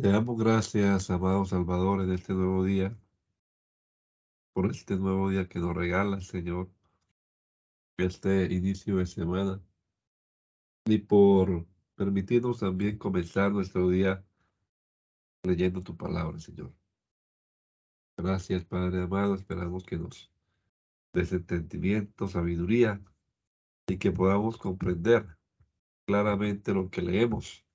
Te damos gracias, amado Salvador, en este nuevo día, por este nuevo día que nos regala, Señor, este inicio de semana, y por permitirnos también comenzar nuestro día leyendo tu palabra, Señor. Gracias, Padre amado, esperamos que nos des entendimiento, sabiduría, y que podamos comprender claramente lo que leemos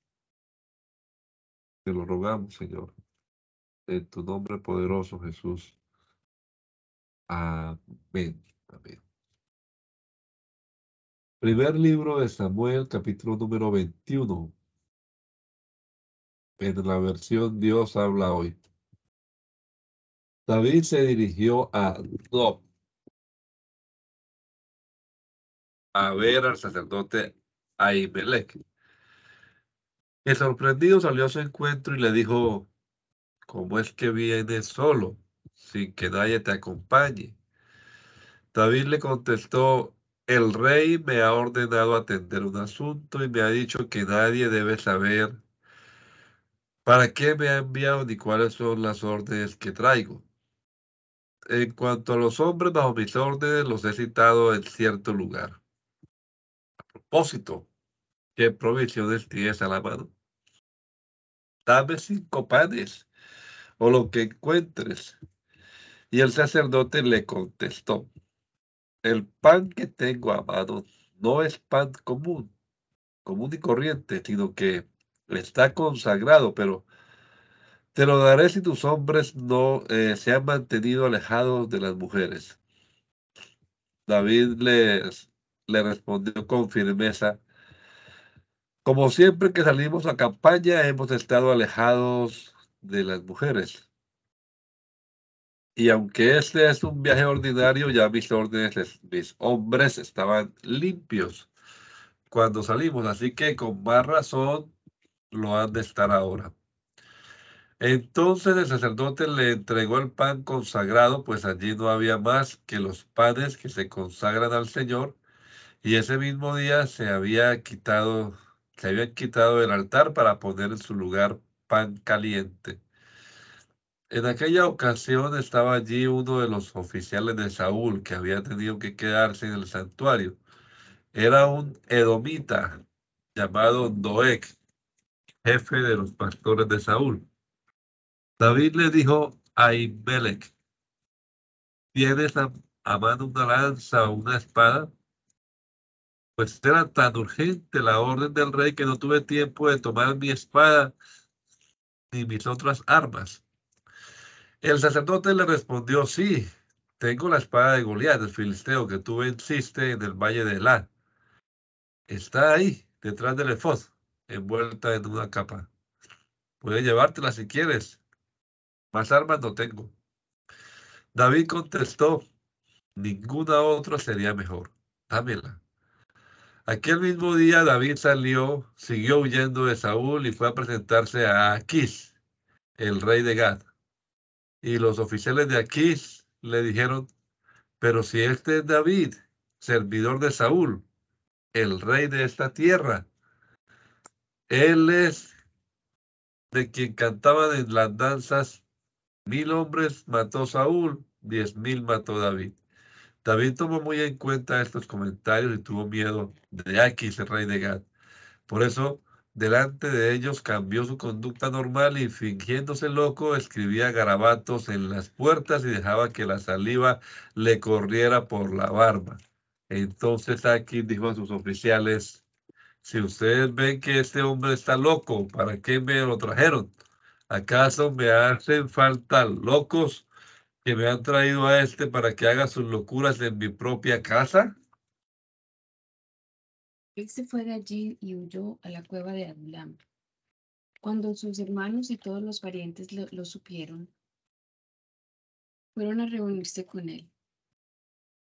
te lo rogamos, Señor. En tu nombre poderoso, Jesús. Amén. Amén. Primer libro de Samuel, capítulo número 21. En la versión Dios habla hoy. David se dirigió a Nob a ver al sacerdote Ahimelech el sorprendido salió a su encuentro y le dijo, ¿cómo es que vienes solo, sin que nadie te acompañe? David le contestó, el rey me ha ordenado atender un asunto y me ha dicho que nadie debe saber para qué me ha enviado ni cuáles son las órdenes que traigo. En cuanto a los hombres bajo mis órdenes, los he citado en cierto lugar. A propósito, ¿qué provisiones tienes a la mano? Dame cinco panes o lo que encuentres. Y el sacerdote le contestó, el pan que tengo a mano no es pan común, común y corriente, sino que está consagrado, pero te lo daré si tus hombres no eh, se han mantenido alejados de las mujeres. David les, le respondió con firmeza, como siempre que salimos a campaña, hemos estado alejados de las mujeres. Y aunque este es un viaje ordinario, ya mis órdenes, mis hombres estaban limpios cuando salimos, así que con más razón lo han de estar ahora. Entonces el sacerdote le entregó el pan consagrado, pues allí no había más que los panes que se consagran al Señor, y ese mismo día se había quitado se habían quitado del altar para poner en su lugar pan caliente. En aquella ocasión estaba allí uno de los oficiales de Saúl que había tenido que quedarse en el santuario. Era un edomita llamado Doeg, jefe de los pastores de Saúl. David le dijo a Imelech, ¿tienes a, a mano una lanza o una espada? Pues era tan urgente la orden del rey que no tuve tiempo de tomar mi espada ni mis otras armas. El sacerdote le respondió, sí, tengo la espada de Goliat, el filisteo, que tú venciste en el valle de Elá. Está ahí, detrás del efod, envuelta en una capa. Puedes llevártela si quieres. Más armas no tengo. David contestó, ninguna otra sería mejor. Dámela. Aquel mismo día David salió, siguió huyendo de Saúl y fue a presentarse a Aquís, el rey de Gad. Y los oficiales de Aquís le dijeron, pero si este es David, servidor de Saúl, el rey de esta tierra, él es de quien cantaban en las danzas, mil hombres mató Saúl, diez mil mató David. David tomó muy en cuenta estos comentarios y tuvo miedo de Aquis, el rey de Gad. Por eso, delante de ellos cambió su conducta normal y fingiéndose loco, escribía garabatos en las puertas y dejaba que la saliva le corriera por la barba. Entonces Aquis dijo a sus oficiales, si ustedes ven que este hombre está loco, ¿para qué me lo trajeron? ¿Acaso me hacen falta locos que me han traído a este para que haga sus locuras en mi propia casa? Él se fue de allí y huyó a la cueva de Adulam. Cuando sus hermanos y todos los parientes lo, lo supieron, fueron a reunirse con él.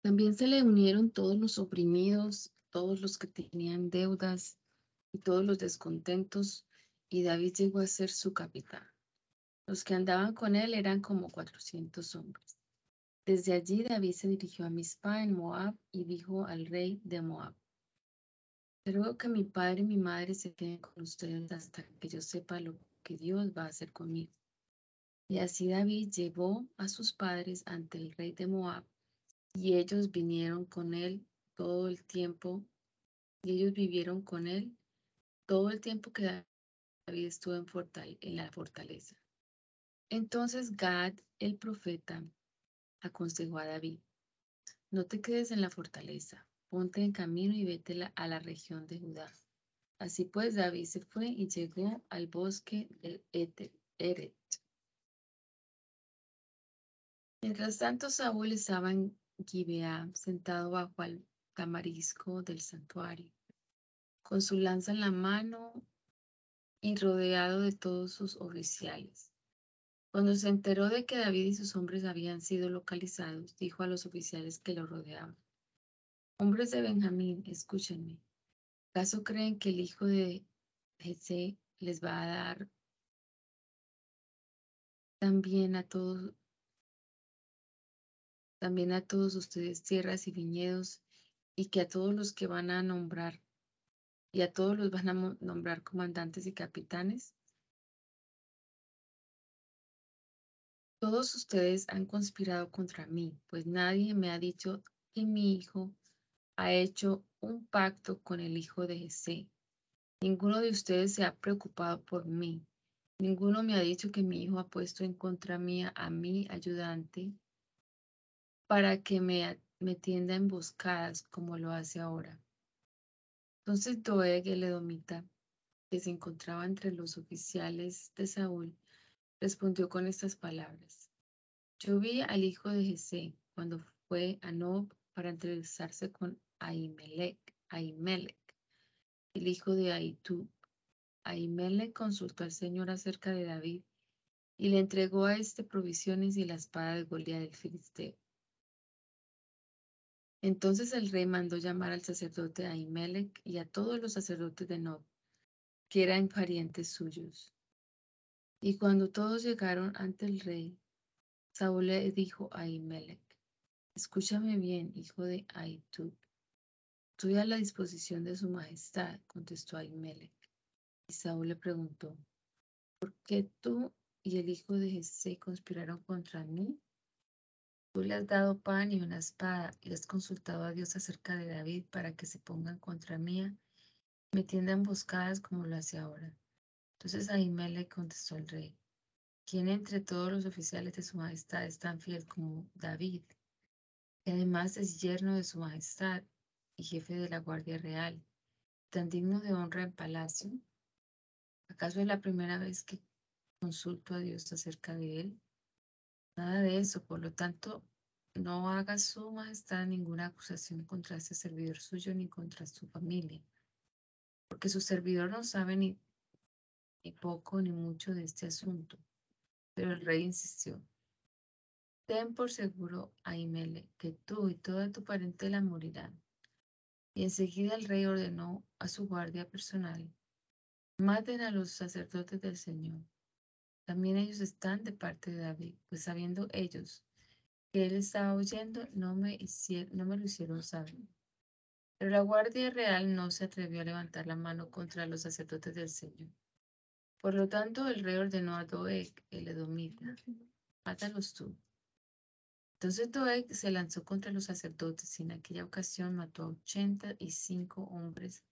También se le unieron todos los oprimidos, todos los que tenían deudas y todos los descontentos, y David llegó a ser su capitán. Los que andaban con él eran como cuatrocientos hombres. Desde allí David se dirigió a Mizpah en Moab y dijo al rey de Moab, Te ruego que mi padre y mi madre se queden con ustedes hasta que yo sepa lo que Dios va a hacer conmigo. Y así David llevó a sus padres ante el rey de Moab, y ellos vinieron con él todo el tiempo, y ellos vivieron con él todo el tiempo que David estuvo en, en la fortaleza. Entonces Gad, el profeta, aconsejó a David, no te quedes en la fortaleza, ponte en camino y vete a la región de Judá. Así pues, David se fue y llegó al bosque de Eret. Mientras tanto, Saúl estaba en Gibeá, sentado bajo el tamarisco del santuario, con su lanza en la mano y rodeado de todos sus oficiales. Cuando se enteró de que David y sus hombres habían sido localizados, dijo a los oficiales que lo rodeaban, Hombres de Benjamín, escúchenme. ¿Acaso creen que el hijo de Jesse les va a dar también a todos también a todos ustedes tierras y viñedos y que a todos los que van a nombrar y a todos los van a nombrar comandantes y capitanes? Todos ustedes han conspirado contra mí, pues nadie me ha dicho que mi hijo ha hecho un pacto con el hijo de Jesé. Ninguno de ustedes se ha preocupado por mí. Ninguno me ha dicho que mi hijo ha puesto en contra mía a mi ayudante para que me, me tienda emboscadas como lo hace ahora. Entonces Doeg el Edomita, que se encontraba entre los oficiales de Saúl, respondió con estas palabras. Yo vi al hijo de Jesé cuando fue a Nob para entrevistarse con Ahimelech, el hijo de Ahitub. Ahimelech consultó al Señor acerca de David y le entregó a este provisiones y la espada de Goliat del Filisteo. Entonces el rey mandó llamar al sacerdote Ahimelech y a todos los sacerdotes de Nob, que eran parientes suyos. Y cuando todos llegaron ante el rey, Saúl le dijo a Ahimelech, escúchame bien, hijo de Ahitub. Estoy a la disposición de su majestad, contestó Ahimelech. Y Saúl le preguntó, ¿por qué tú y el hijo de Jesé conspiraron contra mí? Tú le has dado pan y una espada y has consultado a Dios acerca de David para que se pongan contra mí, me tiendan emboscadas como lo hace ahora. Entonces Ahimé le contestó al rey, ¿quién entre todos los oficiales de su majestad es tan fiel como David? Que además es yerno de su majestad y jefe de la Guardia Real, tan digno de honra en palacio. ¿Acaso es la primera vez que consulto a Dios acerca de él? Nada de eso, por lo tanto, no haga su majestad ninguna acusación contra ese servidor suyo ni contra su familia, porque su servidor no sabe ni ni poco ni mucho de este asunto. Pero el rey insistió. Ten por seguro, Aimele, que tú y toda tu parentela morirán. Y enseguida el rey ordenó a su guardia personal, maten a los sacerdotes del Señor. También ellos están de parte de David, pues sabiendo ellos que él estaba oyendo, no me, no me lo hicieron saber. Pero la guardia real no se atrevió a levantar la mano contra los sacerdotes del Señor. Por lo tanto, el rey ordenó a Doeg, el edomita, mátalos tú. Entonces Doeg se lanzó contra los sacerdotes y en aquella ocasión mató a ochenta y cinco hombres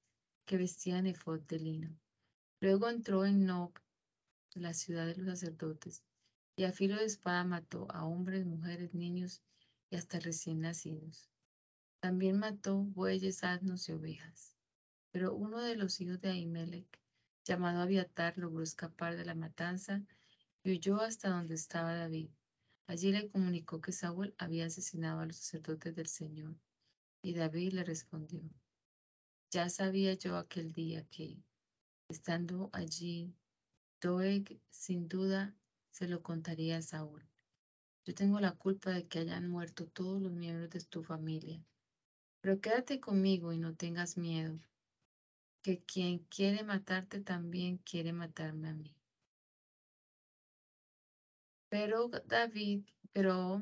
que vestían efod de lino. Luego entró en Nob, la ciudad de los sacerdotes, y a filo de espada mató a hombres, mujeres, niños y hasta recién nacidos. También mató bueyes, asnos y ovejas. Pero uno de los hijos de Ahimelech, llamado Abiatar, logró escapar de la matanza y huyó hasta donde estaba David. Allí le comunicó que Saúl había asesinado a los sacerdotes del Señor. Y David le respondió, ya sabía yo aquel día que, estando allí, Doeg sin duda se lo contaría a Saúl. Yo tengo la culpa de que hayan muerto todos los miembros de tu familia. Pero quédate conmigo y no tengas miedo, que quien quiere matarte también quiere matarme a mí. Pero David, pero,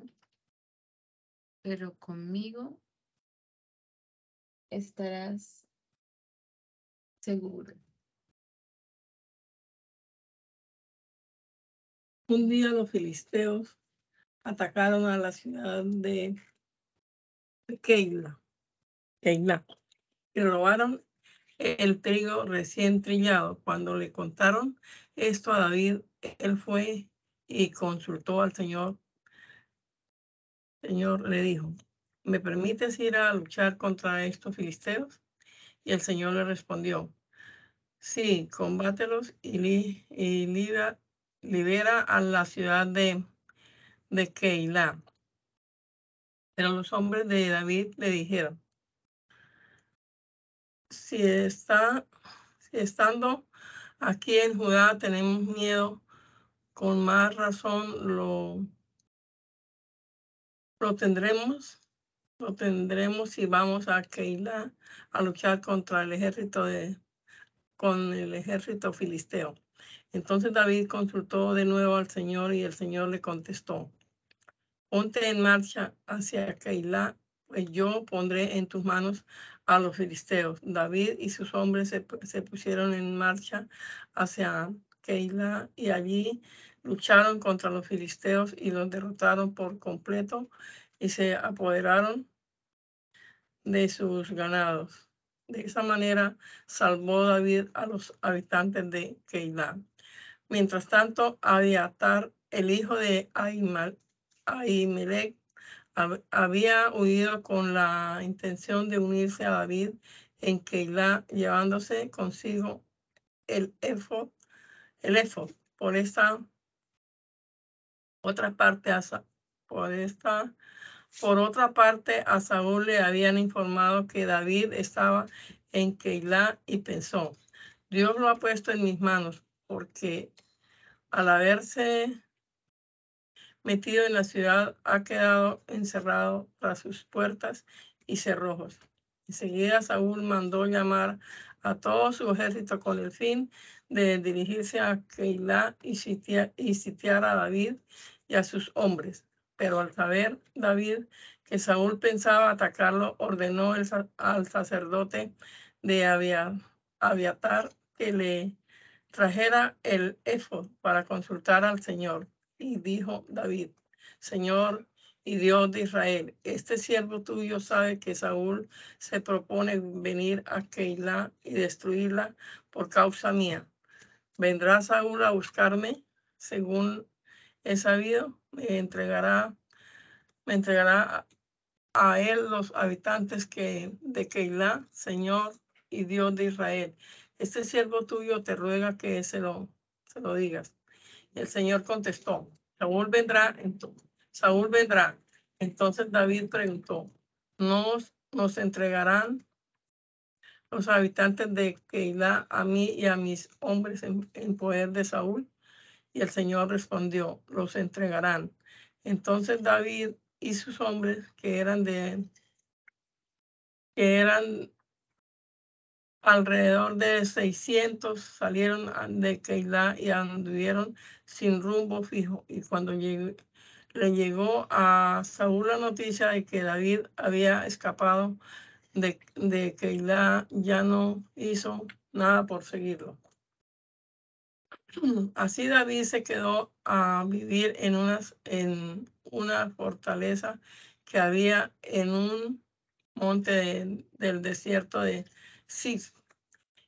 pero conmigo estarás seguro. Un día los filisteos atacaron a la ciudad de, Keila, Keila y robaron el trigo recién trillado. Cuando le contaron esto a David, él fue y consultó al Señor. Señor le dijo, ¿me permites ir a luchar contra estos filisteos? Y el Señor le respondió, sí, combátelos y, libera a la ciudad de, de Keilah. Pero los hombres de David le dijeron, si está, si estando aquí en Judá tenemos miedo, con más razón lo, lo tendremos, lo tendremos si vamos a Keilah a luchar contra el ejército de, con el ejército filisteo. Entonces David consultó de nuevo al Señor y el Señor le contestó, ponte en marcha hacia Keilah, pues yo pondré en tus manos a los filisteos. David y sus hombres se, pusieron en marcha hacia Keilah y allí lucharon contra los filisteos y los derrotaron por completo y se apoderaron de sus ganados. De esa manera salvó David a los habitantes de Keilah. Mientras tanto, Abiatar, el hijo de Ahimelech, había huido con la intención de unirse a David en Keilah, llevándose consigo el efod, el Por esta otra parte, por esta, por otra parte, a Saúl le habían informado que David estaba en Keilah y pensó, Dios lo ha puesto en mis manos, porque al haberse metido en la ciudad ha quedado encerrado tras sus puertas y cerrojos. Enseguida Saúl mandó llamar a todo su ejército con el fin de dirigirse a Keilah y sitiar, a David y a sus hombres. Pero al saber David que Saúl pensaba atacarlo, ordenó al sacerdote de Abiatar que le trajera el efod para consultar al Señor. Y dijo David, Señor y Dios de Israel, este siervo tuyo sabe que Saúl se propone venir a Keilah y destruirla por causa mía. ¿Vendrá Saúl a buscarme? Según he sabido, me entregará, me entregará a él los habitantes que, de Keilah, Señor y Dios de Israel este siervo tuyo te ruega que se lo, se lo digas. El Señor contestó, Saúl vendrá, Saúl vendrá. Entonces David preguntó, ¿nos, nos entregarán los habitantes de Keilah a mí y a mis hombres en, en poder de Saúl? Y el Señor respondió, los entregarán. Entonces David y sus hombres que eran de que eran alrededor de 600 salieron de Keilah y anduvieron sin rumbo fijo. Y cuando le llegó a Saúl la noticia de que David había escapado de, Keilah, ya no hizo nada por seguirlo. Así David se quedó a vivir en una fortaleza que había en un monte del desierto de Sí,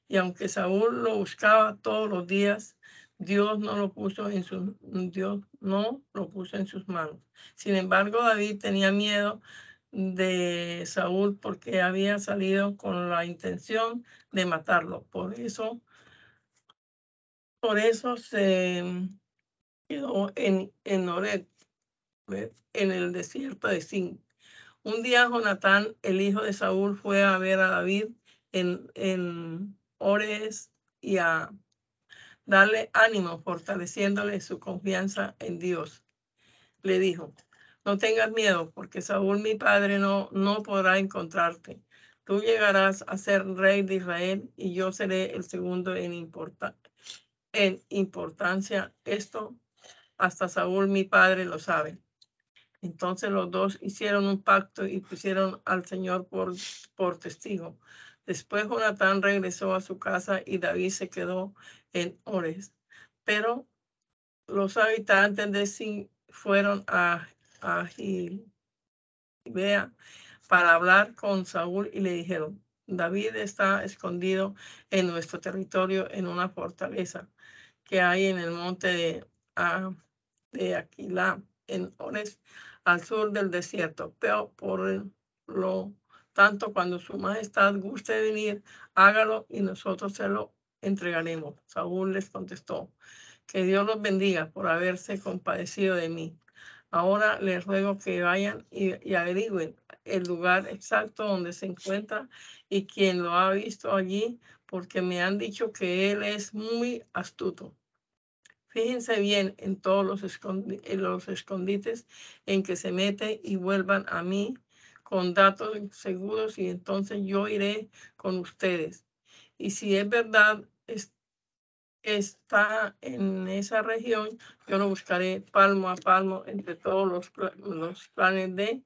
y aunque Saúl lo buscaba todos los días, Dios no lo puso en sus Dios no lo puso en sus manos. Sin embargo, David tenía miedo de Saúl porque había salido con la intención de matarlo. Por eso, por eso se quedó en, en Oret, en el desierto de Sin. Un día Jonatán, el hijo de Saúl, fue a ver a David en, en Ores y a darle ánimo, fortaleciéndole su confianza en Dios. Le dijo, no tengas miedo, porque Saúl, mi padre, no, no podrá encontrarte. Tú llegarás a ser rey de Israel y yo seré el segundo en, en importancia. Esto hasta Saúl, mi padre, lo sabe. Entonces los dos hicieron un pacto y pusieron al Señor por, por testigo. Después Jonatán regresó a su casa y David se quedó en Ores. Pero los habitantes de Sin fueron a, a Gibea para hablar con Saúl y le dijeron, David está escondido en nuestro territorio en una fortaleza que hay en el monte de, ah, de Aquilá, en Ores, al sur del desierto. Pero por lo tanto, cuando su majestad guste venir, hágalo y nosotros se lo entregaremos. Saúl les contestó, que Dios los bendiga por haberse compadecido de mí. Ahora les ruego que vayan y, averigüen el lugar exacto donde se encuentra y quién lo ha visto allí, porque me han dicho que él es muy astuto. Fíjense bien en todos los escondites en que se mete y vuelvan a mí con datos seguros y entonces yo iré con ustedes. Y si es verdad, está en esa región, yo lo buscaré palmo a palmo entre todos los, los planes de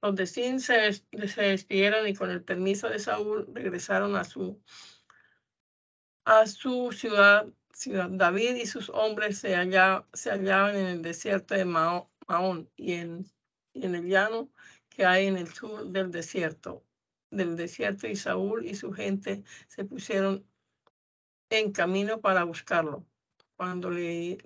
Los de Sin se, se, despidieron y con el permiso de Saúl regresaron a su, a su ciudad, ciudad. David y sus hombres se, se hallaban en el desierto de Maón y en, y en el llano que hay en el sur del desierto, del desierto y Saúl y su gente se pusieron en camino para buscarlo. Cuando le,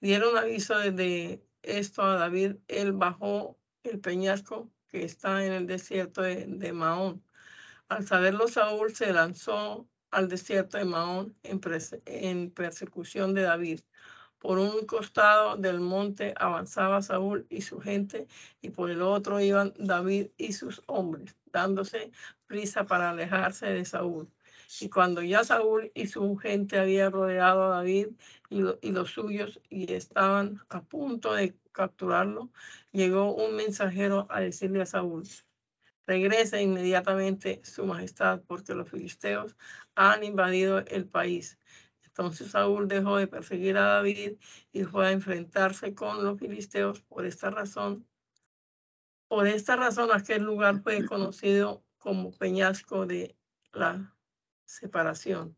dieron aviso de esto a David, él bajó el peñasco que está en el desierto de, de Mahón. Al saberlo, Saúl se lanzó al desierto de Mahón en, en persecución de David. Por un costado del monte avanzaba Saúl y su gente, y por el otro iban David y sus hombres, dándose prisa para alejarse de Saúl. Y cuando ya Saúl y su gente habían rodeado a David y, los suyos y estaban a punto de capturarlo, llegó un mensajero a decirle a Saúl, regrese inmediatamente su majestad porque los filisteos han invadido el país. Entonces Saúl dejó de perseguir a David y fue a enfrentarse con los filisteos por esta razón. Por esta razón aquel lugar fue conocido como peñasco de la separación.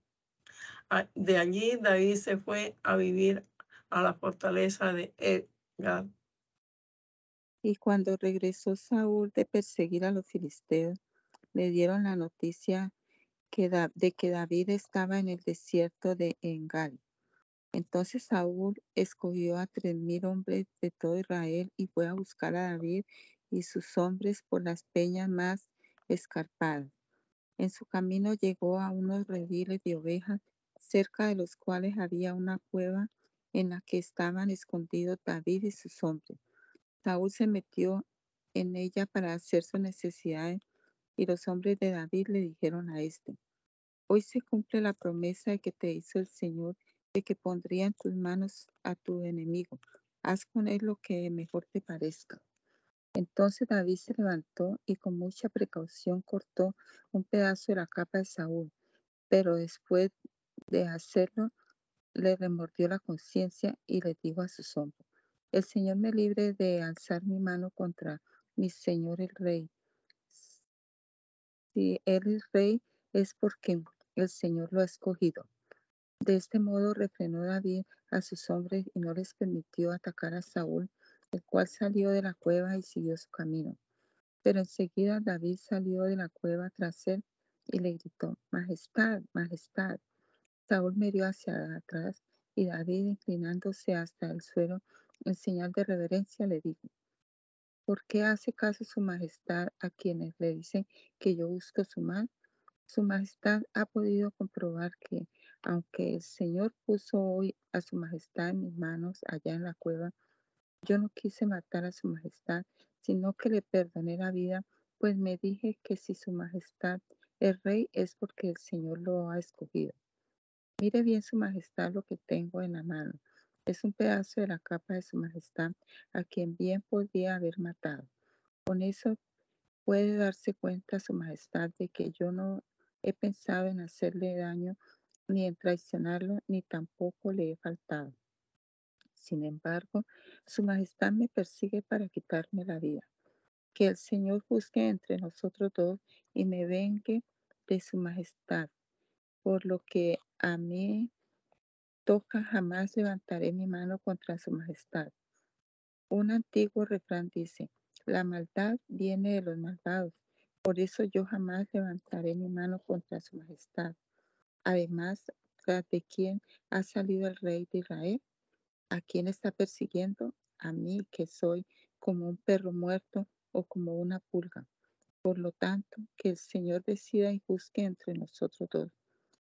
De allí David se fue a vivir a la fortaleza de Edgar. Y cuando regresó Saúl de perseguir a los filisteos, le dieron la noticia de que David estaba en el desierto de Engal. Entonces Saúl escogió a tres mil hombres de todo Israel y fue a buscar a David y sus hombres por las peñas más escarpadas en su camino llegó a unos rediles de ovejas, cerca de los cuales había una cueva en la que estaban escondidos David y sus hombres. Saúl se metió en ella para hacer sus necesidades y los hombres de David le dijeron a éste, hoy se cumple la promesa que te hizo el Señor de que pondría en tus manos a tu enemigo. Haz con él lo que mejor te parezca. Entonces David se levantó y con mucha precaución cortó un pedazo de la capa de Saúl, pero después de hacerlo le remordió la conciencia y le dijo a sus hombres, el Señor me libre de alzar mi mano contra mi Señor el Rey. Si Él es Rey es porque el Señor lo ha escogido. De este modo refrenó David a sus hombres y no les permitió atacar a Saúl el cual salió de la cueva y siguió su camino. Pero enseguida David salió de la cueva tras él y le gritó, Majestad, Majestad. Saúl miró hacia atrás y David, inclinándose hasta el suelo en señal de reverencia, le dijo, ¿por qué hace caso su majestad a quienes le dicen que yo busco su mal? Su majestad ha podido comprobar que, aunque el Señor puso hoy a su majestad en mis manos allá en la cueva, yo no quise matar a su majestad, sino que le perdoné la vida, pues me dije que si su majestad es rey es porque el Señor lo ha escogido. Mire bien su majestad lo que tengo en la mano. Es un pedazo de la capa de su majestad, a quien bien podía haber matado. Con eso puede darse cuenta su majestad de que yo no he pensado en hacerle daño, ni en traicionarlo, ni tampoco le he faltado. Sin embargo, su majestad me persigue para quitarme la vida. Que el Señor juzgue entre nosotros dos y me vengue de su majestad, por lo que a mí jamás levantaré mi mano contra su majestad. Un antiguo refrán dice, la maldad viene de los malvados, por eso yo jamás levantaré mi mano contra su majestad. Además, tras de quién ha salido el rey de Israel, ¿a quién está persiguiendo? A mí, que soy como un perro muerto o como una pulga. Por lo tanto, que el Señor decida y juzgue entre nosotros dos.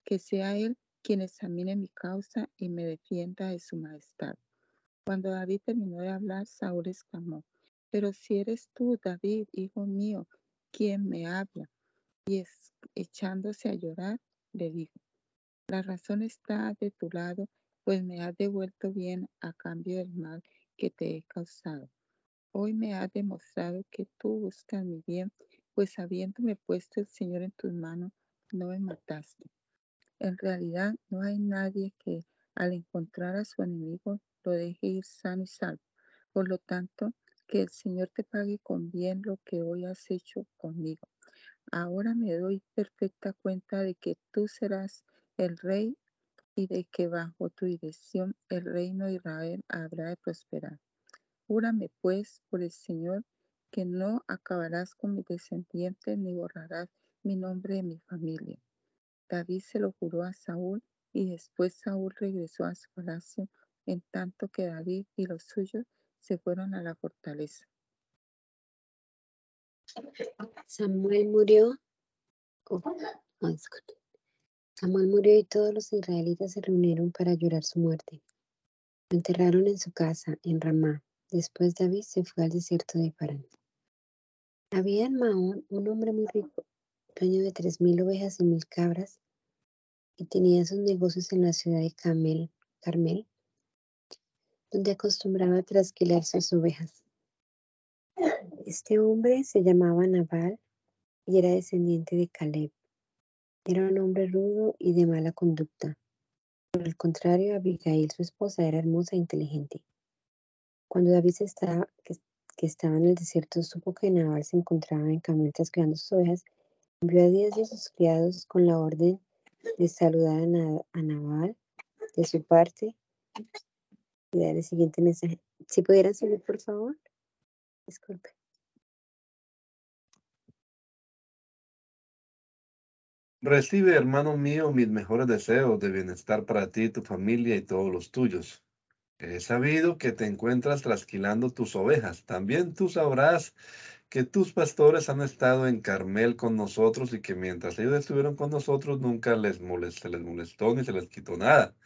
Que sea Él quien examine mi causa y me defienda de su majestad. Cuando David terminó de hablar, Saúl exclamó, pero si eres tú, David, hijo mío, quien me habla. Y echándose a llorar, le dijo, la razón está de tu lado, pues me has devuelto bien a cambio del mal que te he causado. Hoy me has demostrado que tú buscas mi bien pues habiéndome puesto el Señor en tus manos, no me mataste. En realidad no hay nadie que al encontrar a su enemigo lo deje ir sano y salvo. Por lo tanto, que el Señor te pague con bien lo que hoy has hecho conmigo. Ahora me doy perfecta cuenta de que tú serás el rey y de que bajo tu dirección el reino de Israel habrá de prosperar. Júrame pues por el Señor que no acabarás con mi descendiente ni borrarás mi nombre de mi familia. David se lo juró a Saúl y después Saúl regresó a su palacio en tanto que David y los suyos se fueron a la fortaleza. Samuel murió. Samuel murió y todos los israelitas se reunieron para llorar su muerte. Lo enterraron en su casa en Ramá. Después David se fue al desierto de Parán. Había en Mahón un hombre muy rico, dueño de tres mil ovejas y mil cabras, y tenía sus negocios en la ciudad de Carmel, donde acostumbraba trasquilar sus ovejas. Este hombre se llamaba Nabal y era descendiente de Caleb. Era un hombre rudo y de mala conducta. Por el contrario, Abigail, su esposa, era hermosa e inteligente. Cuando David estaba, que estaba en el desierto supo que Nabal se encontraba en Carmel trasquilando sus ovejas, envió a diez de sus criados con la orden de saludar a, Nabal de su parte y dar el siguiente mensaje. Si pudieran subir, por favor. Disculpe. Recibe, hermano mío, mis mejores deseos de bienestar para ti, tu familia y todos los tuyos. He sabido que te encuentras trasquilando tus ovejas. También tú sabrás que tus pastores han estado en Carmel con nosotros y que mientras ellos estuvieron con nosotros nunca les molestó, se les molestó ni se les quitó nada.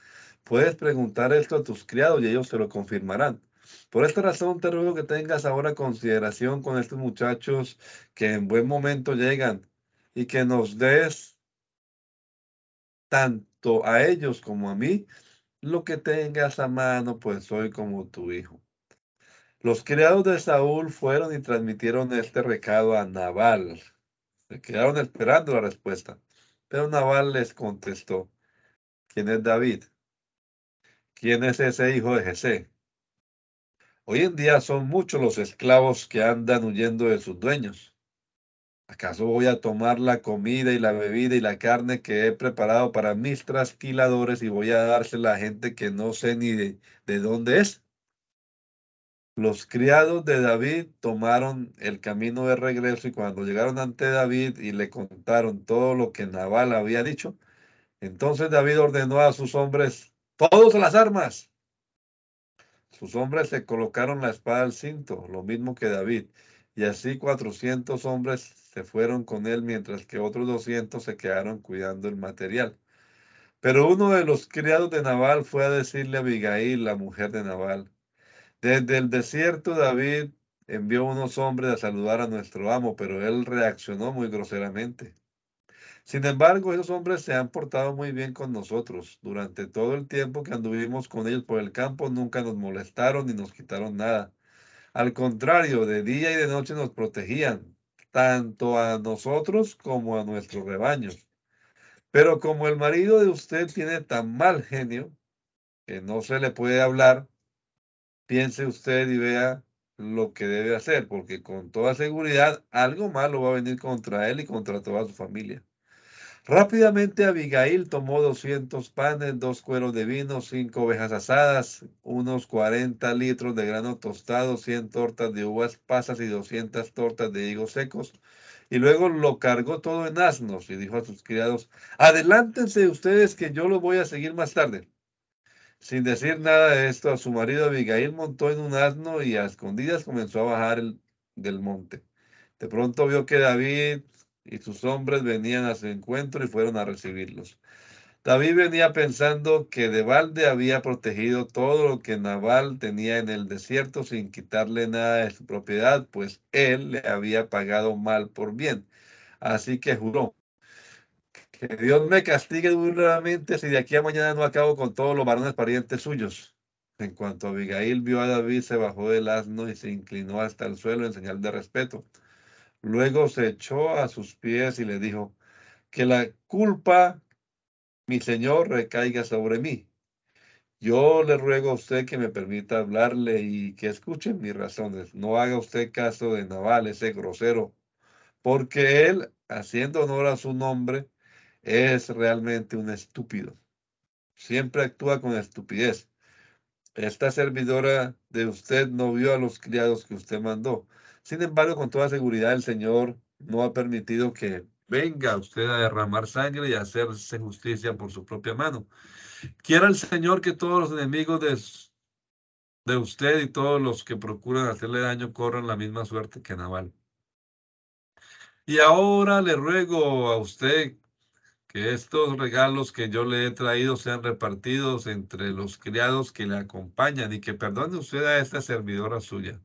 Puedes preguntar esto a tus criados y ellos te lo confirmarán. Por esta razón te ruego que tengas ahora consideración con estos muchachos que en buen momento llegan y que nos des tanto a ellos como a mí lo que tengas a mano, pues soy como tu hijo. Los criados de Saúl fueron y transmitieron este recado a Nabal. Se quedaron esperando la respuesta. Pero Nabal les contestó, ¿quién es David? ¿Quién es ese hijo de Jesé? Hoy en día son muchos los esclavos que andan huyendo de sus dueños. ¿Acaso voy a tomar la comida y la bebida y la carne que he preparado para mis trasquiladores y voy a dársela a gente que no sé ni de, de dónde es? Los criados de David tomaron el camino de regreso y cuando llegaron ante David y le contaron todo lo que Nabal había dicho, entonces David ordenó a sus hombres, todos las armas. Sus hombres se colocaron la espada al cinto, lo mismo que David, y así cuatrocientos hombres se fueron con él, mientras que otros doscientos se quedaron cuidando el material. Pero uno de los criados de Nabal fue a decirle a Abigail, la mujer de Nabal, desde el desierto David envió unos hombres a saludar a nuestro amo, pero él reaccionó muy groseramente. Sin embargo, esos hombres se han portado muy bien con nosotros. Durante todo el tiempo que anduvimos con ellos por el campo, nunca nos molestaron ni nos quitaron nada. Al contrario, de día y de noche nos protegían, tanto a nosotros como a nuestros rebaños. Pero como el marido de usted tiene tan mal genio que no se le puede hablar, piense usted y vea lo que debe hacer, porque con toda seguridad algo malo va a venir contra él y contra toda su familia. Rápidamente Abigail tomó 200 panes, dos cueros de vino, cinco ovejas asadas, unos 40 litros de grano tostado, 100 tortas de uvas pasas y 200 tortas de higos secos. Y luego lo cargó todo en asnos y dijo a sus criados, adelántense ustedes que yo lo voy a seguir más tarde. Sin decir nada de esto, a su marido Abigail montó en un asno y a escondidas comenzó a bajar del monte. De pronto vio que David y sus hombres venían a su encuentro y fueron a recibirlos. David venía pensando que de balde había protegido todo lo que Nabal tenía en el desierto sin quitarle nada de su propiedad, pues él le había pagado mal por bien. Así que juró, que Dios me castigue duramente si de aquí a mañana no acabo con todos los varones parientes suyos. En cuanto Abigail vio a David, se bajó del asno y se inclinó hasta el suelo en señal de respeto. Luego se echó a sus pies y le dijo, que la culpa, mi señor, recaiga sobre mí. Yo le ruego a usted que me permita hablarle y que escuche mis razones. No haga usted caso de Naval, ese grosero, porque él, haciendo honor a su nombre, es realmente un estúpido. Siempre actúa con estupidez. Esta servidora de usted no vio a los criados que usted mandó. Sin embargo, con toda seguridad, el Señor no ha permitido que venga usted a derramar sangre y a hacerse justicia por su propia mano. Quiera el Señor que todos los enemigos de, de usted y todos los que procuran hacerle daño corran la misma suerte que Naval. Y ahora le ruego a usted que estos regalos que yo le he traído sean repartidos entre los criados que le acompañan y que perdone usted a esta servidora suya.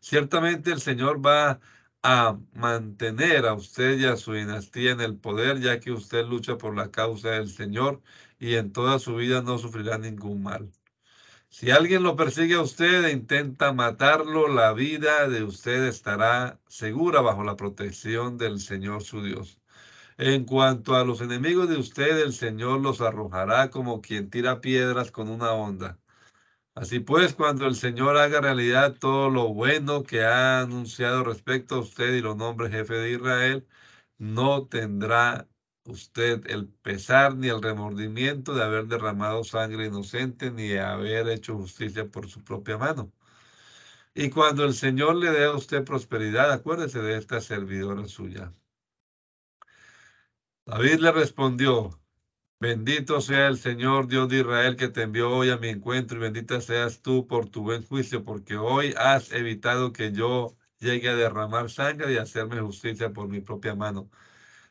Ciertamente el Señor va a mantener a usted y a su dinastía en el poder, ya que usted lucha por la causa del Señor y en toda su vida no sufrirá ningún mal. Si alguien lo persigue a usted e intenta matarlo, la vida de usted estará segura bajo la protección del Señor su Dios. En cuanto a los enemigos de usted, el Señor los arrojará como quien tira piedras con una onda. Así pues, cuando el Señor haga realidad todo lo bueno que ha anunciado respecto a usted y lo nombre jefe de Israel, no tendrá usted el pesar ni el remordimiento de haber derramado sangre inocente ni de haber hecho justicia por su propia mano. Y cuando el Señor le dé a usted prosperidad, acuérdese de esta servidora suya. David le respondió, Bendito sea el Señor Dios de Israel que te envió hoy a mi encuentro y bendita seas tú por tu buen juicio, porque hoy has evitado que yo llegue a derramar sangre y hacerme justicia por mi propia mano.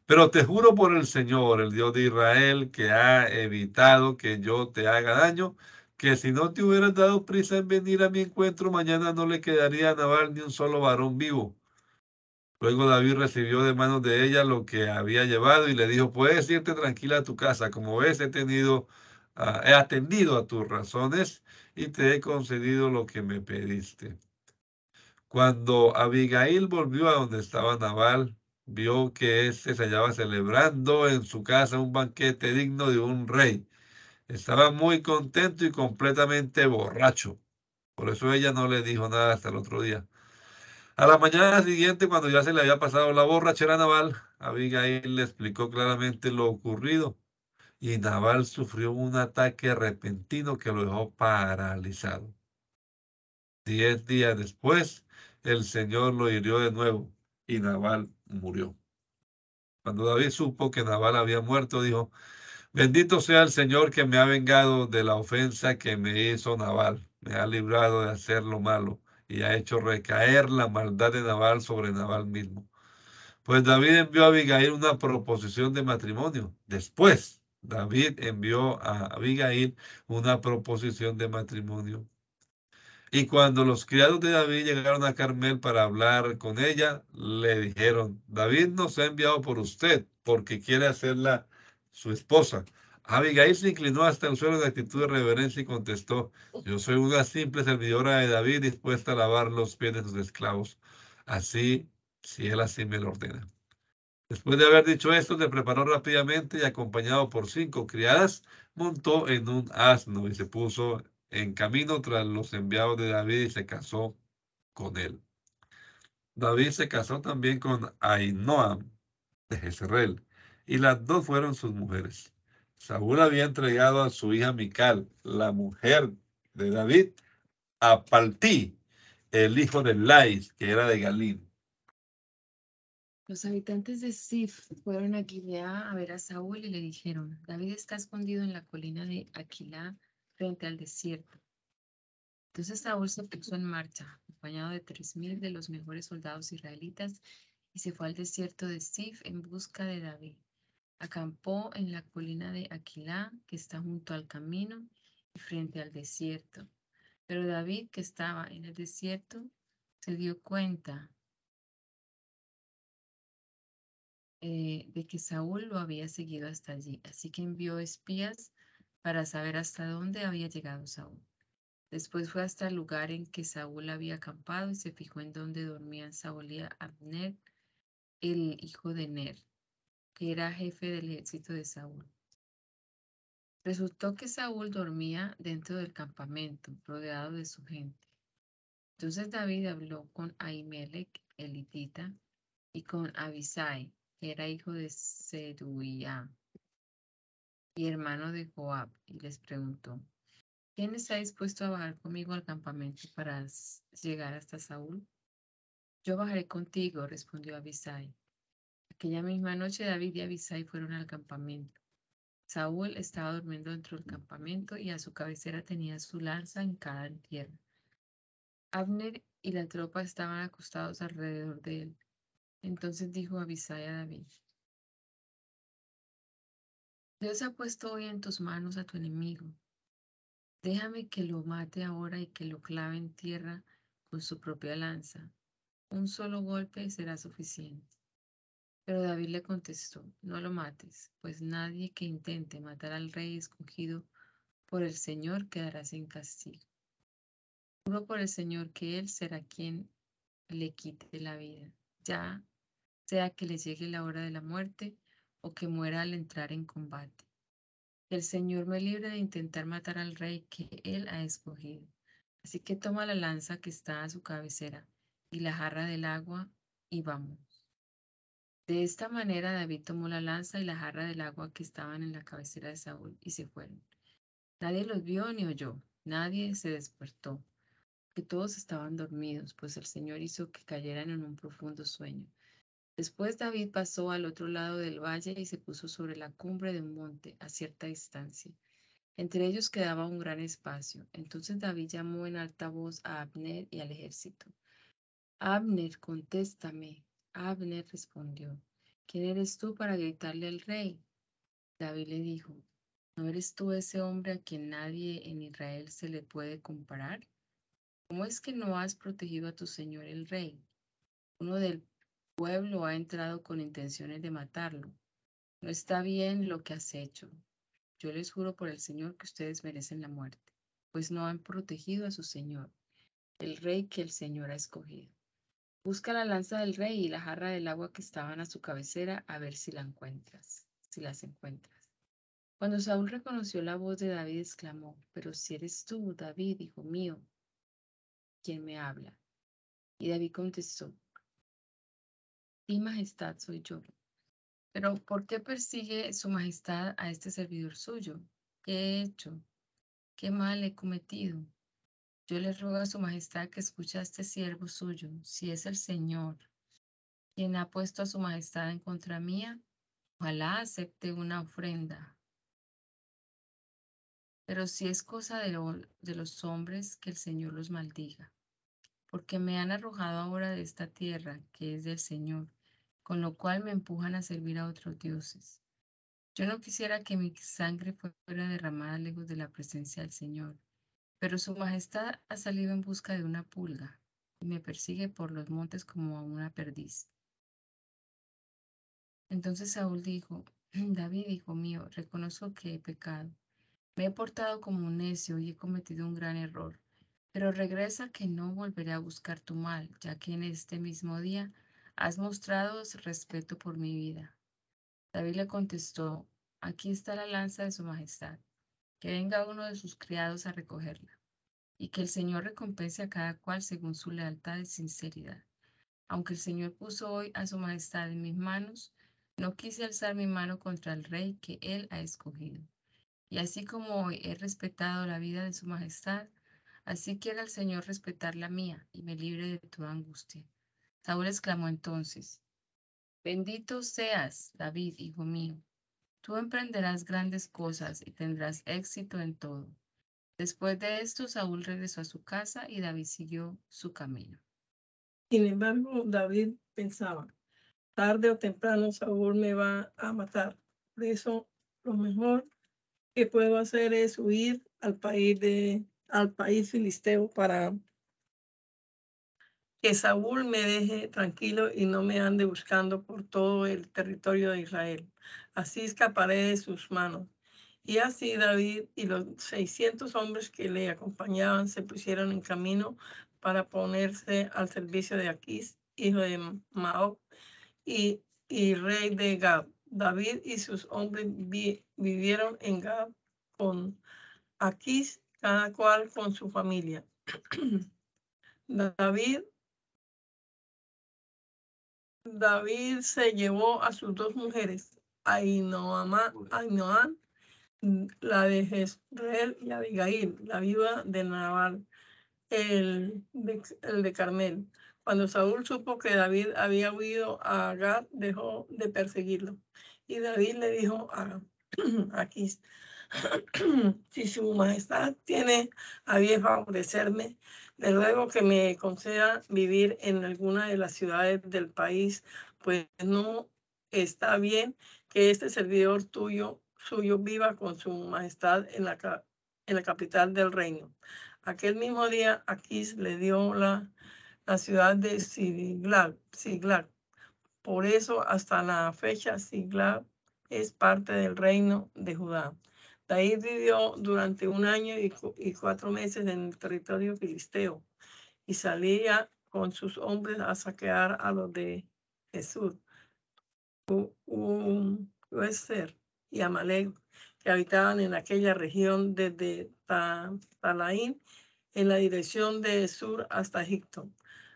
Pero te juro por el Señor, el Dios de Israel, que ha evitado que yo te haga daño, que si no te hubieras dado prisa en venir a mi encuentro, mañana no le quedaría a ni un solo varón vivo. Luego David recibió de manos de ella lo que había llevado y le dijo, puedes irte tranquila a tu casa, como ves, he tenido, ah, he atendido a tus razones y te he concedido lo que me pediste. Cuando Abigail volvió a donde estaba Naval, vio que éste se hallaba celebrando en su casa un banquete digno de un rey. Estaba muy contento y completamente borracho. Por eso ella no le dijo nada hasta el otro día. A la mañana siguiente, cuando ya se le había pasado la borrachera a Naval, Abigail le explicó claramente lo ocurrido y Naval sufrió un ataque repentino que lo dejó paralizado. Diez días después, el Señor lo hirió de nuevo y Naval murió. Cuando David supo que Naval había muerto, dijo, bendito sea el Señor que me ha vengado de la ofensa que me hizo Naval, me ha librado de hacer lo malo y ha hecho recaer la maldad de Nabal sobre Nabal mismo. Pues David envió a Abigail una proposición de matrimonio. Después, David envió a Abigail una proposición de matrimonio. Y cuando los criados de David llegaron a Carmel para hablar con ella, le dijeron, David nos ha enviado por usted porque quiere hacerla su esposa. Abigail se inclinó hasta el suelo de actitud de reverencia y contestó, yo soy una simple servidora de David dispuesta a lavar los pies de sus esclavos. Así, si él así me lo ordena. Después de haber dicho esto, se preparó rápidamente y acompañado por cinco criadas, montó en un asno y se puso en camino tras los enviados de David y se casó con él. David se casó también con Ainoam de Jezreel y las dos fueron sus mujeres. Saúl había entregado a su hija Mical, la mujer de David, a Paltí, el hijo de Lais, que era de Galín. Los habitantes de Sif fueron a Gilead a ver a Saúl y le dijeron, David está escondido en la colina de Aquilá frente al desierto. Entonces Saúl se puso en marcha, acompañado de tres mil de los mejores soldados israelitas, y se fue al desierto de Sif en busca de David. Acampó en la colina de Aquilá, que está junto al camino y frente al desierto. Pero David, que estaba en el desierto, se dio cuenta eh, de que Saúl lo había seguido hasta allí, así que envió espías para saber hasta dónde había llegado Saúl. Después fue hasta el lugar en que Saúl había acampado y se fijó en donde dormían Saúl Abner, el hijo de Ner, que era jefe del ejército de Saúl. Resultó que Saúl dormía dentro del campamento, rodeado de su gente. Entonces David habló con Ahimelech, elitita, y con Abisai, que era hijo de Zeruiah y hermano de Joab, y les preguntó, ¿quién está dispuesto a bajar conmigo al campamento para llegar hasta Saúl? Yo bajaré contigo, respondió Abisai. Aquella misma noche David y Abisai fueron al campamento. Saúl estaba durmiendo dentro del campamento y a su cabecera tenía su lanza en tierra. Abner y la tropa estaban acostados alrededor de él. Entonces dijo Abisai a David, Dios ha puesto hoy en tus manos a tu enemigo. Déjame que lo mate ahora y que lo clave en tierra con su propia lanza. Un solo golpe será suficiente. Pero David le contestó, no lo mates, pues nadie que intente matar al rey escogido por el Señor quedará sin castigo. Juro por el Señor que Él será quien le quite la vida, ya sea que le llegue la hora de la muerte o que muera al entrar en combate. El Señor me libre de intentar matar al rey que Él ha escogido. Así que toma la lanza que está a su cabecera y la jarra del agua y vamos. De esta manera David tomó la lanza y la jarra del agua que estaban en la cabecera de Saúl y se fueron. Nadie los vio ni oyó, nadie se despertó, que todos estaban dormidos, pues el Señor hizo que cayeran en un profundo sueño. Después David pasó al otro lado del valle y se puso sobre la cumbre de un monte a cierta distancia. Entre ellos quedaba un gran espacio. Entonces David llamó en alta voz a Abner y al ejército. Abner, contéstame. Abner respondió, ¿quién eres tú para gritarle al rey? David le dijo, ¿no eres tú ese hombre a quien nadie en Israel se le puede comparar? ¿Cómo es que no has protegido a tu señor el rey? Uno del pueblo ha entrado con intenciones de matarlo. No está bien lo que has hecho. Yo les juro por el Señor que ustedes merecen la muerte, pues no han protegido a su Señor, el rey que el Señor ha escogido. Busca la lanza del rey y la jarra del agua que estaban a su cabecera a ver si la encuentras, si las encuentras. Cuando Saúl reconoció la voz de David, exclamó, pero si eres tú, David, hijo mío, ¿quién me habla? Y David contestó, mi majestad soy yo. Pero ¿por qué persigue su majestad a este servidor suyo? ¿Qué he hecho? ¿Qué mal he cometido? Yo le ruego a su majestad que escuche a este siervo suyo, si es el Señor quien ha puesto a su majestad en contra mía, ojalá acepte una ofrenda. Pero si es cosa de, de los hombres, que el Señor los maldiga, porque me han arrojado ahora de esta tierra que es del Señor con lo cual me empujan a servir a otros dioses. Yo no quisiera que mi sangre fuera derramada lejos de la presencia del Señor, pero su majestad ha salido en busca de una pulga y me persigue por los montes como a una perdiz. Entonces Saúl dijo, David, hijo mío, reconozco que he pecado. Me he portado como un necio y he cometido un gran error, pero regresa que no volveré a buscar tu mal, ya que en este mismo día Has mostrado respeto por mi vida. David le contestó, aquí está la lanza de su majestad, que venga uno de sus criados a recogerla, y que el Señor recompense a cada cual según su lealtad y sinceridad. Aunque el Señor puso hoy a su majestad en mis manos, No quise alzar mi mano contra el rey que él ha escogido. Y así como hoy he respetado la vida de su majestad, así quiera el Señor respetar la mía y me libre de toda angustia. Saúl exclamó entonces, Bendito seas, David, hijo mío. Tú emprenderás grandes cosas y tendrás éxito en todo. Después de esto, Saúl regresó a su casa y David siguió su camino. Sin embargo, David pensaba, tarde o temprano Saúl me va a matar. Por eso, lo mejor que puedo hacer es huir al país de al país filisteo para que Saúl me deje tranquilo y no me ande buscando por todo el territorio de Israel. Así escaparé de sus manos. Y así David y los 600 hombres que le acompañaban se pusieron en camino para ponerse al servicio de Aquís, hijo de Maoc, y, rey de Gab. David y sus hombres vivieron en Gab con Aquís, cada cual con su familia. David David se llevó a sus dos mujeres, Ainoam, mm, la de Jezreel y Abigail, la viuda de Nabal, el de, el de Carmel. Cuando Saúl supo que David había huido a Gad, dejó de perseguirlo. Y David le dijo a aquí, si su majestad tiene a bien favorecerme, le ruego que me conceda vivir en alguna de las ciudades del país, pues no está bien que este servidor tuyo, suyo viva con su majestad en la, en la capital del reino. Aquel mismo día, Aquís le dio la, la ciudad de Siglag, Siglag. Por eso, hasta la fecha, Siglag es parte del reino de Judá. David vivió durante un año y, cuatro meses en el territorio filisteo y salía con sus hombres a saquear a los de Jesús, un y Amalek, que habitaban en aquella región desde Talaín en la dirección de sur hasta Egipto.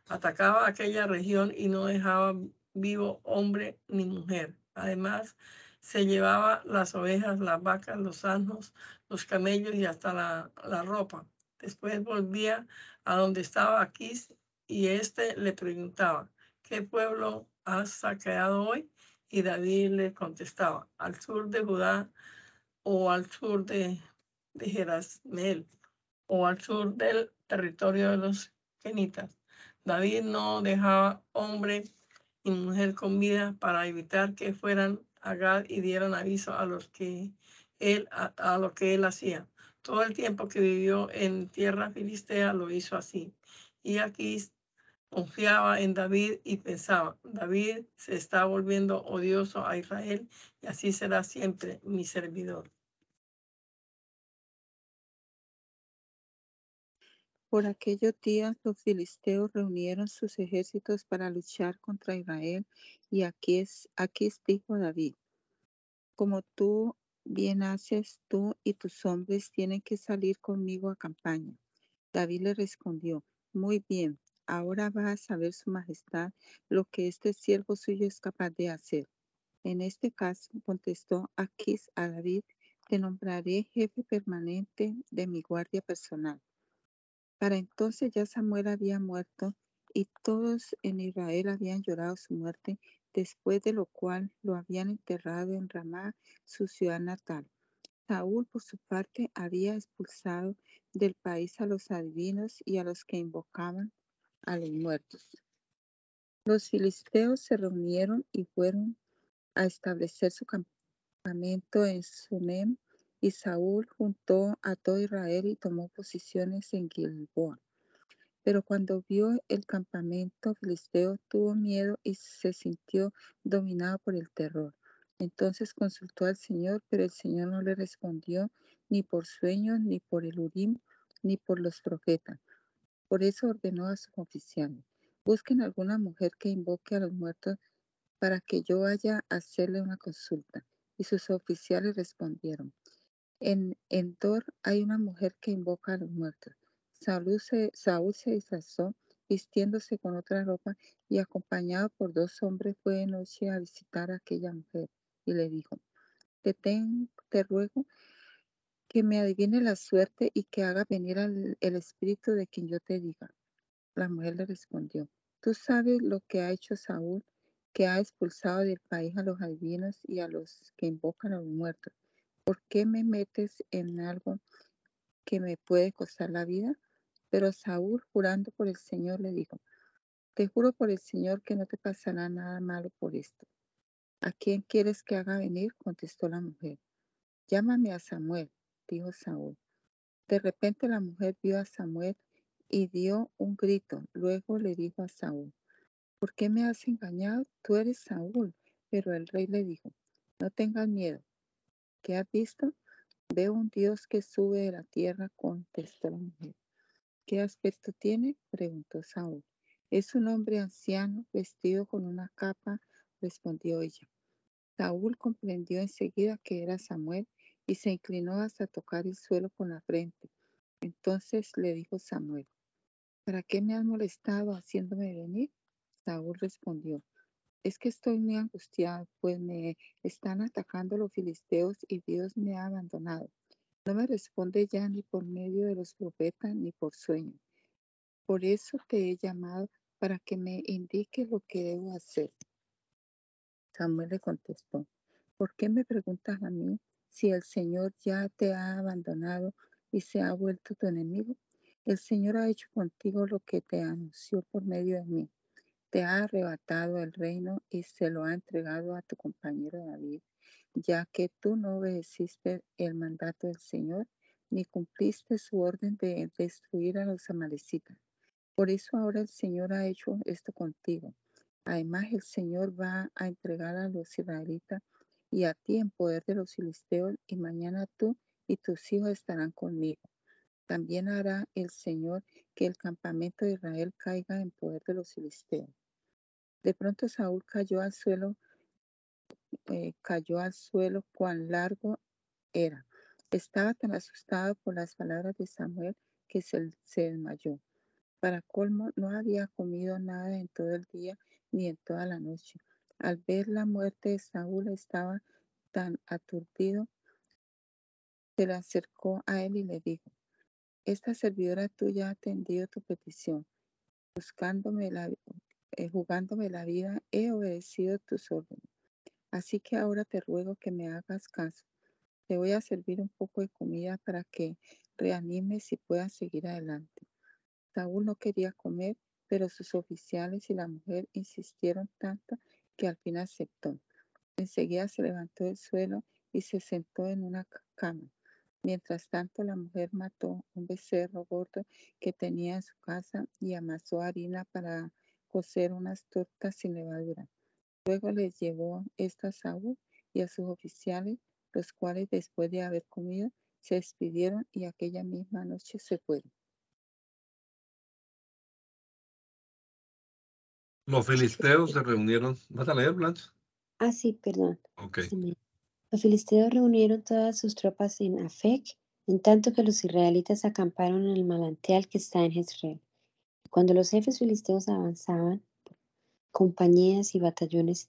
Atacaba aquella región y no dejaba vivo hombre ni mujer. Además, se llevaba las ovejas, las vacas, los asnos, los camellos y hasta la, ropa. Después volvía a donde estaba Aquís y éste le preguntaba, ¿qué pueblo has saqueado hoy? Y David le contestaba, al sur de Judá o al sur de, de o al sur del territorio de los genitas. David no dejaba hombre y mujer con vida para evitar que fueran y dieron aviso a los que él, a, lo que él hacía. Todo el tiempo que vivió en tierra filistea lo hizo así. Y aquí confiaba en David y pensaba, David se está volviendo odioso a Israel y así será siempre mi servidor. Por aquellos días los filisteos reunieron sus ejércitos para luchar contra Israel y aquí, es, aquí dijo David, como tú bien haces, tú y tus hombres tienen que salir conmigo a campaña. David le respondió, muy bien, ahora va a saber su majestad lo que este siervo suyo es capaz de hacer. En este caso, contestó Aquis a David, te nombraré jefe permanente de mi guardia personal. Para entonces ya Samuel había muerto y todos en Israel habían llorado su muerte, después de lo cual lo habían enterrado en Ramá, su ciudad natal. Saúl, por su parte, había expulsado del país a los adivinos y a los que invocaban a los muertos. Los filisteos se reunieron y fueron a establecer su campamento en Sunem y Saúl juntó a todo Israel y tomó posiciones en Gilboa. Pero cuando vio el campamento filisteo, tuvo miedo y se sintió dominado por el terror. Entonces consultó al Señor, pero el Señor no le respondió ni por sueños, ni por el Urim, ni por los profetas. Por eso ordenó a sus oficiales, busquen alguna mujer que invoque a los muertos para que yo vaya a hacerle una consulta. Y sus oficiales respondieron, en Endor hay una mujer que invoca a los muertos. Saúl se, Saúl disfrazó vistiéndose con otra ropa y acompañado por dos hombres, fue de noche a visitar a aquella mujer y le dijo, te, te ruego que me adivine la suerte y que haga venir al, el espíritu de quien yo te diga. La mujer le respondió, tú sabes lo que ha hecho Saúl, que ha expulsado del país a los adivinos y a los que invocan a los muertos. ¿Por qué me metes en algo que me puede costar la vida? Pero Saúl, jurando por el Señor, le dijo, te juro por el Señor que no te pasará nada malo por esto. ¿A quién quieres que haga venir? contestó la mujer. Llámame a Samuel, dijo Saúl. De repente la mujer vio a Samuel y dio un grito. Luego le dijo a Saúl, ¿por qué me has engañado? Tú eres Saúl. Pero el rey le dijo, no tengas miedo. ¿Qué has visto? Veo un Dios que sube de la tierra, contestó la mujer. ¿Qué aspecto tiene? preguntó Saúl. Es un hombre anciano vestido con una capa, respondió ella. Saúl comprendió enseguida que era Samuel y se inclinó hasta tocar el suelo con la frente. Entonces le dijo Samuel, ¿para qué me has molestado haciéndome venir? Saúl respondió, es que estoy muy angustiado, pues me están atacando los filisteos y Dios me ha abandonado. No me responde ya ni por medio de los profetas ni por sueño. Por eso te he llamado para que me indiques lo que debo hacer. Samuel le contestó, ¿por qué me preguntas a mí si el Señor ya te ha abandonado y se ha vuelto tu enemigo? El Señor ha hecho contigo lo que te anunció por medio de mí te ha arrebatado el reino y se lo ha entregado a tu compañero David, ya que tú no obedeciste el mandato del Señor ni cumpliste su orden de destruir a los amalecitas. Por eso ahora el Señor ha hecho esto contigo. Además, el Señor va a entregar a los israelitas y a ti en poder de los filisteos, y mañana tú y tus hijos estarán conmigo. También hará el Señor que el campamento de Israel caiga en poder de los filisteos. De pronto Saúl cayó al suelo, eh, cayó al suelo cuán largo era. Estaba tan asustado por las palabras de Samuel que se, desmayó. Para colmo, no había comido nada en todo el día ni en toda la noche. Al ver la muerte de Saúl estaba tan aturdido, se le acercó a él y le dijo, esta servidora tuya ha atendido tu petición, buscándome la, eh, jugándome la vida, he obedecido tus órdenes. Así que ahora te ruego que me hagas caso. Te voy a servir un poco de comida para que reanimes y puedas seguir adelante. Saúl no quería comer, pero sus oficiales y la mujer insistieron tanto que al fin aceptó. Enseguida se levantó del suelo y se sentó en una cama. Mientras tanto, la mujer mató un becerro gordo que tenía en su casa y amasó harina para cocer unas tortas sin levadura. Luego les llevó esta a Saúl y a sus oficiales, los cuales después de haber comido se despidieron y aquella misma noche se fueron. Los filisteos se reunieron. ¿Vas a leer, Blanche? Ah, sí, perdón. Ok. Los filisteos reunieron todas sus tropas en Afec, en tanto que los israelitas acamparon en el manantial que está en Jezreel. Cuando los jefes filisteos avanzaban, compañías y batallones,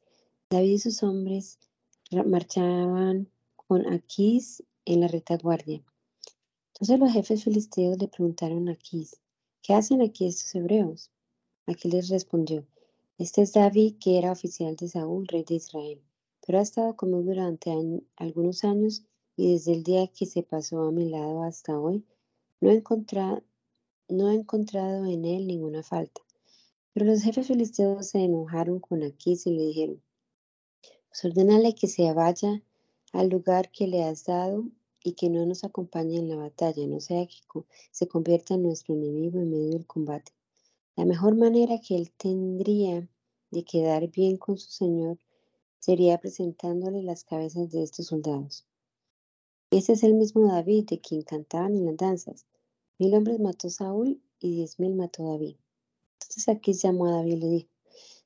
David y sus hombres marchaban con Aquís en la retaguardia. Entonces los jefes filisteos le preguntaron a Aquís, ¿qué hacen aquí estos hebreos? Aquís les respondió, este es David, que era oficial de Saúl, rey de Israel, pero ha estado conmigo durante algunos años y desde el día que se pasó a mi lado hasta hoy, no he encontrado no he encontrado en él ninguna falta. Pero los jefes filisteos se enojaron con Aquís y le dijeron, pues ordénale que se vaya al lugar que le has dado y que no nos acompañe en la batalla, no sea que se convierta en nuestro enemigo en medio del combate. La mejor manera que él tendría de quedar bien con su Señor sería presentándole las cabezas de estos soldados. Ese es el mismo David de quien cantaban en las danzas. Mil hombres mató Saúl y diez mil mató David. Entonces aquí llamó a David y le dijo,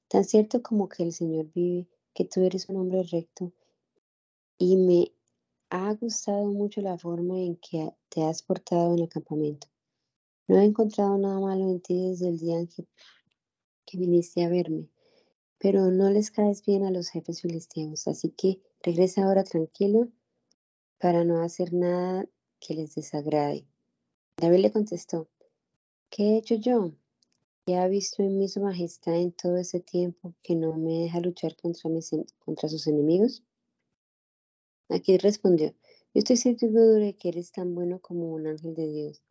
tan cierto como que el Señor vive, que tú eres un hombre recto y me ha gustado mucho la forma en que te has portado en el campamento. No he encontrado nada malo en ti desde el día que, que viniste a verme, pero no les caes bien a los jefes filisteos, así que regresa ahora tranquilo para no hacer nada que les desagrade. David le contestó, ¿qué he hecho yo? ¿Qué ha visto en mí su majestad en todo ese tiempo que no me deja luchar contra, contra sus enemigos? Aquí respondió, yo estoy seguro de que eres tan bueno como un ángel de Dios.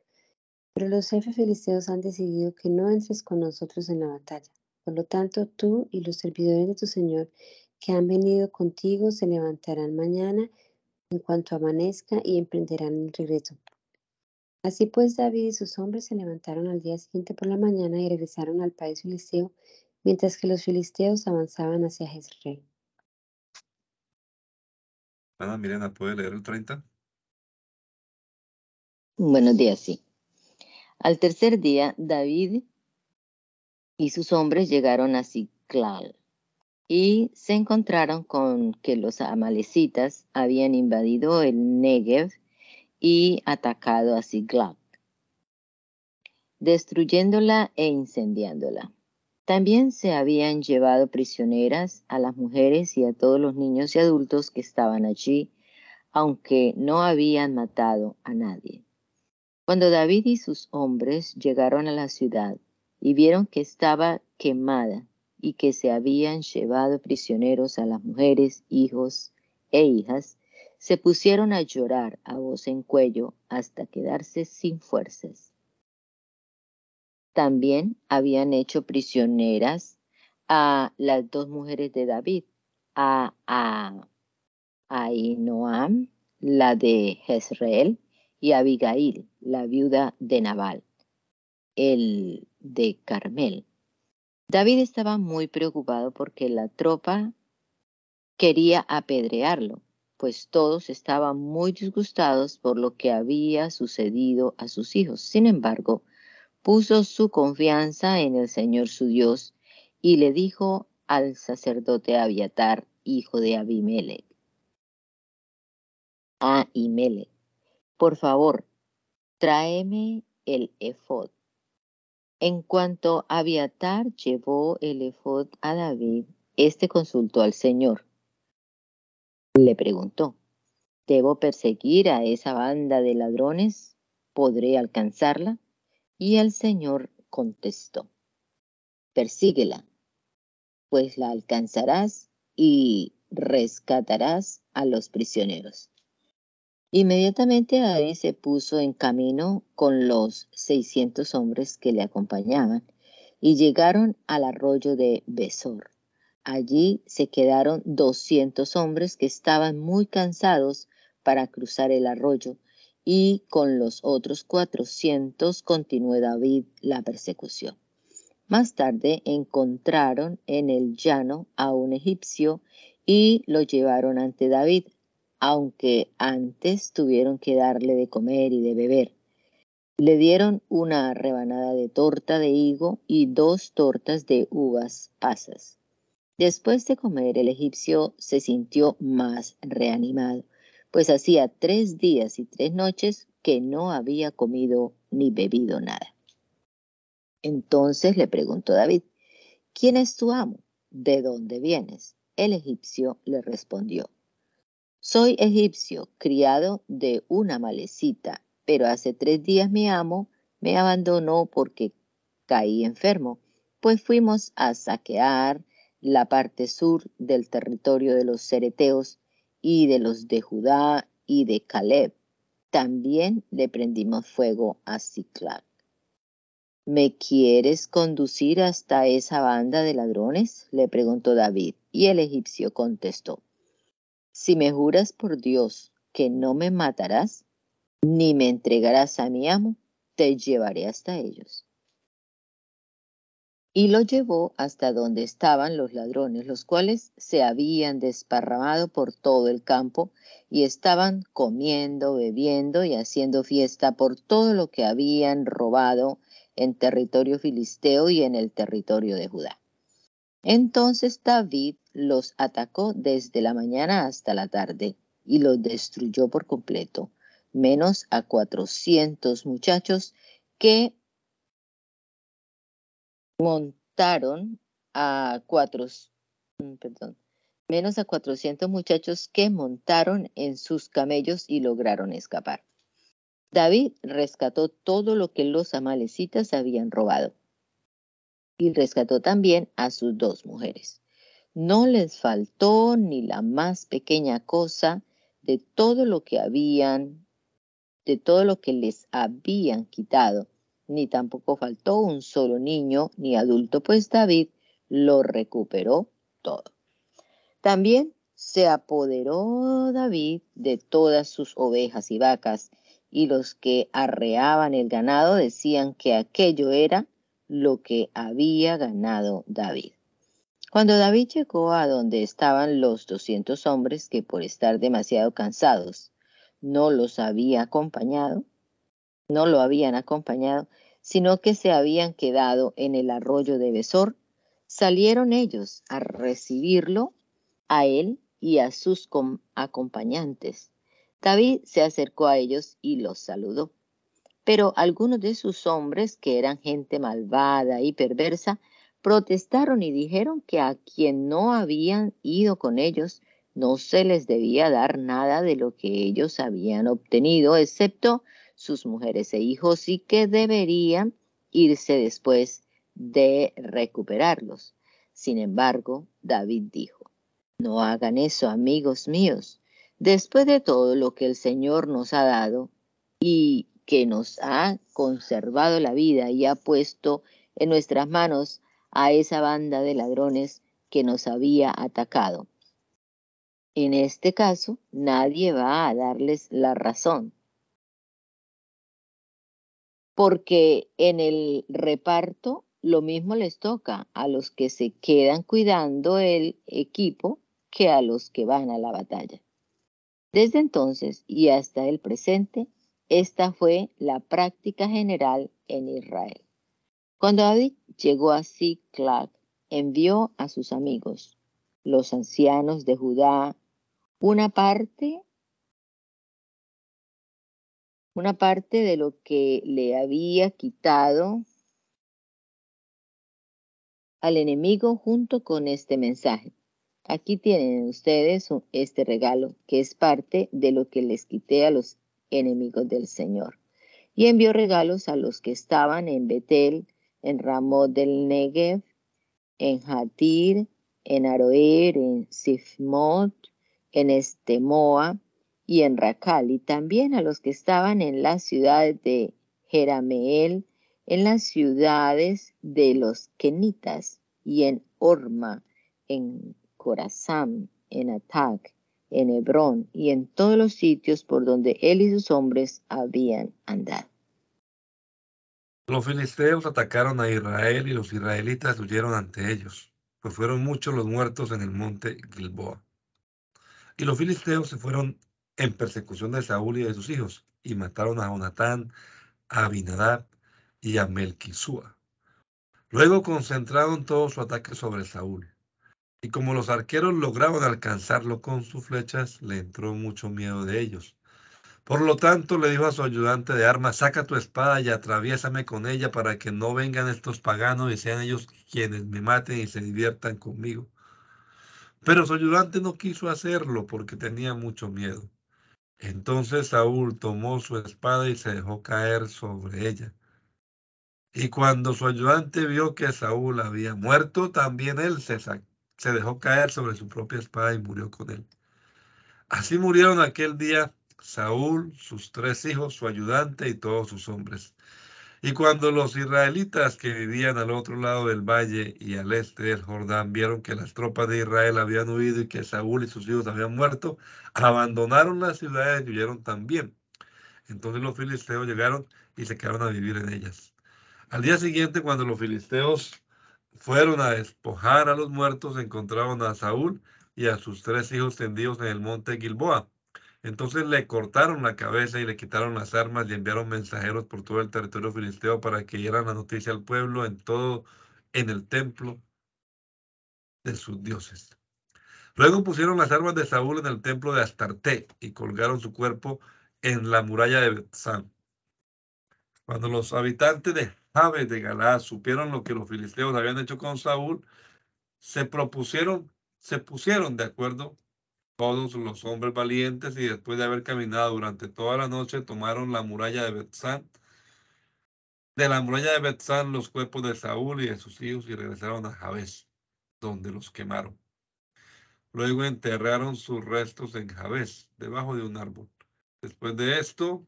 Pero los jefes filisteos han decidido que no entres con nosotros en la batalla. Por lo tanto, tú y los servidores de tu Señor que han venido contigo se levantarán mañana en cuanto amanezca y emprenderán el regreso. Así pues, David y sus hombres se levantaron al día siguiente por la mañana y regresaron al país filisteo, mientras que los filisteos avanzaban hacia Jezreel. Ana Mirena, ¿puede leer el 30? Buenos días, sí. Al tercer día, David y sus hombres llegaron a Ciclal y se encontraron con que los amalecitas habían invadido el Negev y atacado a Ciclal, destruyéndola e incendiándola. También se habían llevado prisioneras a las mujeres y a todos los niños y adultos que estaban allí, aunque no habían matado a nadie. Cuando David y sus hombres llegaron a la ciudad y vieron que estaba quemada y que se habían llevado prisioneros a las mujeres, hijos e hijas, se pusieron a llorar a voz en cuello hasta quedarse sin fuerzas. También habían hecho prisioneras a las dos mujeres de David, a, a Ainoam, la de Jezreel, y Abigail, la viuda de Nabal, el de Carmel. David estaba muy preocupado porque la tropa quería apedrearlo, pues todos estaban muy disgustados por lo que había sucedido a sus hijos. Sin embargo, puso su confianza en el Señor su Dios y le dijo al sacerdote Abiatar, hijo de Abimelech, Ahimelech, por favor, tráeme el efod. En cuanto Abiatar llevó el efod a David, este consultó al Señor. Le preguntó, ¿debo perseguir a esa banda de ladrones? ¿Podré alcanzarla? Y el Señor contestó, persíguela, pues la alcanzarás y rescatarás a los prisioneros. Inmediatamente David se puso en camino con los seiscientos hombres que le acompañaban y llegaron al arroyo de Besor. Allí se quedaron doscientos hombres que estaban muy cansados para cruzar el arroyo y con los otros cuatrocientos continuó David la persecución. Más tarde encontraron en el llano a un egipcio y lo llevaron ante David aunque antes tuvieron que darle de comer y de beber. Le dieron una rebanada de torta de higo y dos tortas de uvas pasas. Después de comer, el egipcio se sintió más reanimado, pues hacía tres días y tres noches que no había comido ni bebido nada. Entonces le preguntó David, ¿quién es tu amo? ¿De dónde vienes? El egipcio le respondió, soy egipcio, criado de una malecita, pero hace tres días mi amo me abandonó porque caí enfermo, pues fuimos a saquear la parte sur del territorio de los cereteos y de los de Judá y de Caleb. También le prendimos fuego a Ciclac. ¿Me quieres conducir hasta esa banda de ladrones? le preguntó David, y el egipcio contestó, si me juras por Dios que no me matarás, ni me entregarás a mi amo, te llevaré hasta ellos. Y lo llevó hasta donde estaban los ladrones, los cuales se habían desparramado por todo el campo y estaban comiendo, bebiendo y haciendo fiesta por todo lo que habían robado en territorio filisteo y en el territorio de Judá. Entonces David los atacó desde la mañana hasta la tarde y los destruyó por completo, menos a cuatrocientos muchachos que montaron a cuatro, mm, perdón, menos a 400 muchachos que montaron en sus camellos y lograron escapar. David rescató todo lo que los amalecitas habían robado y rescató también a sus dos mujeres. No les faltó ni la más pequeña cosa de todo lo que habían, de todo lo que les habían quitado, ni tampoco faltó un solo niño ni adulto, pues David lo recuperó todo. También se apoderó David de todas sus ovejas y vacas, y los que arreaban el ganado decían que aquello era lo que había ganado David. Cuando David llegó a donde estaban los doscientos hombres que por estar demasiado cansados no los había acompañado, no lo habían acompañado, sino que se habían quedado en el arroyo de Besor, salieron ellos a recibirlo a él y a sus acompañantes. David se acercó a ellos y los saludó. Pero algunos de sus hombres, que eran gente malvada y perversa, protestaron y dijeron que a quien no habían ido con ellos no se les debía dar nada de lo que ellos habían obtenido, excepto sus mujeres e hijos, y que deberían irse después de recuperarlos. Sin embargo, David dijo, no hagan eso, amigos míos. Después de todo lo que el Señor nos ha dado y que nos ha conservado la vida y ha puesto en nuestras manos a esa banda de ladrones que nos había atacado. En este caso, nadie va a darles la razón, porque en el reparto lo mismo les toca a los que se quedan cuidando el equipo que a los que van a la batalla. Desde entonces y hasta el presente, esta fue la práctica general en Israel. Cuando David llegó a Ziklag, envió a sus amigos, los ancianos de Judá, una parte una parte de lo que le había quitado al enemigo junto con este mensaje. Aquí tienen ustedes este regalo, que es parte de lo que les quité a los enemigos del Señor. Y envió regalos a los que estaban en Betel, en Ramot del Negev, en Hatir, en Aroer, en Sifmot, en Estemoa y en Racal, y también a los que estaban en las ciudades de Jerameel, en las ciudades de los Kenitas y en Orma, en Corazam, en Atac, en Hebrón y en todos los sitios por donde él y sus hombres habían andado. Los filisteos atacaron a Israel y los israelitas huyeron ante ellos, pues fueron muchos los muertos en el monte Gilboa. Y los filisteos se fueron en persecución de Saúl y de sus hijos, y mataron a Jonatán, a Abinadab y a Melquisúa. Luego concentraron todo su ataque sobre Saúl. Y como los arqueros lograban alcanzarlo con sus flechas, le entró mucho miedo de ellos por lo tanto, le dijo a su ayudante de armas, saca tu espada y atraviésame con ella para que no vengan estos paganos y sean ellos quienes me maten y se diviertan conmigo. Pero su ayudante no quiso hacerlo porque tenía mucho miedo. Entonces Saúl tomó su espada y se dejó caer sobre ella. Y cuando su ayudante vio que Saúl había muerto, también él se, se dejó caer sobre su propia espada y murió con él. Así murieron aquel día Saúl, sus tres hijos, su ayudante y todos sus hombres. Y cuando los israelitas que vivían al otro lado del valle y al este del Jordán vieron que las tropas de Israel habían huido y que Saúl y sus hijos habían muerto, abandonaron las ciudades y huyeron también. Entonces los filisteos llegaron y se quedaron a vivir en ellas. Al día siguiente, cuando los filisteos fueron a despojar a los muertos, encontraron a Saúl y a sus tres hijos tendidos en el monte Gilboa entonces le cortaron la cabeza y le quitaron las armas y enviaron mensajeros por todo el territorio filisteo para que dieran la noticia al pueblo en todo, en el templo de sus dioses. Luego pusieron las armas de Saúl en el templo de Astarte y colgaron su cuerpo en la muralla de Betzán. Cuando los habitantes de Jabes de Galaad supieron lo que los filisteos habían hecho con Saúl, se propusieron, se pusieron de acuerdo todos los hombres valientes y después de haber caminado durante toda la noche tomaron la muralla de Betzán. De la muralla de Betzán los cuerpos de Saúl y de sus hijos y regresaron a Jabes, donde los quemaron. Luego enterraron sus restos en Jabes, debajo de un árbol. Después de esto,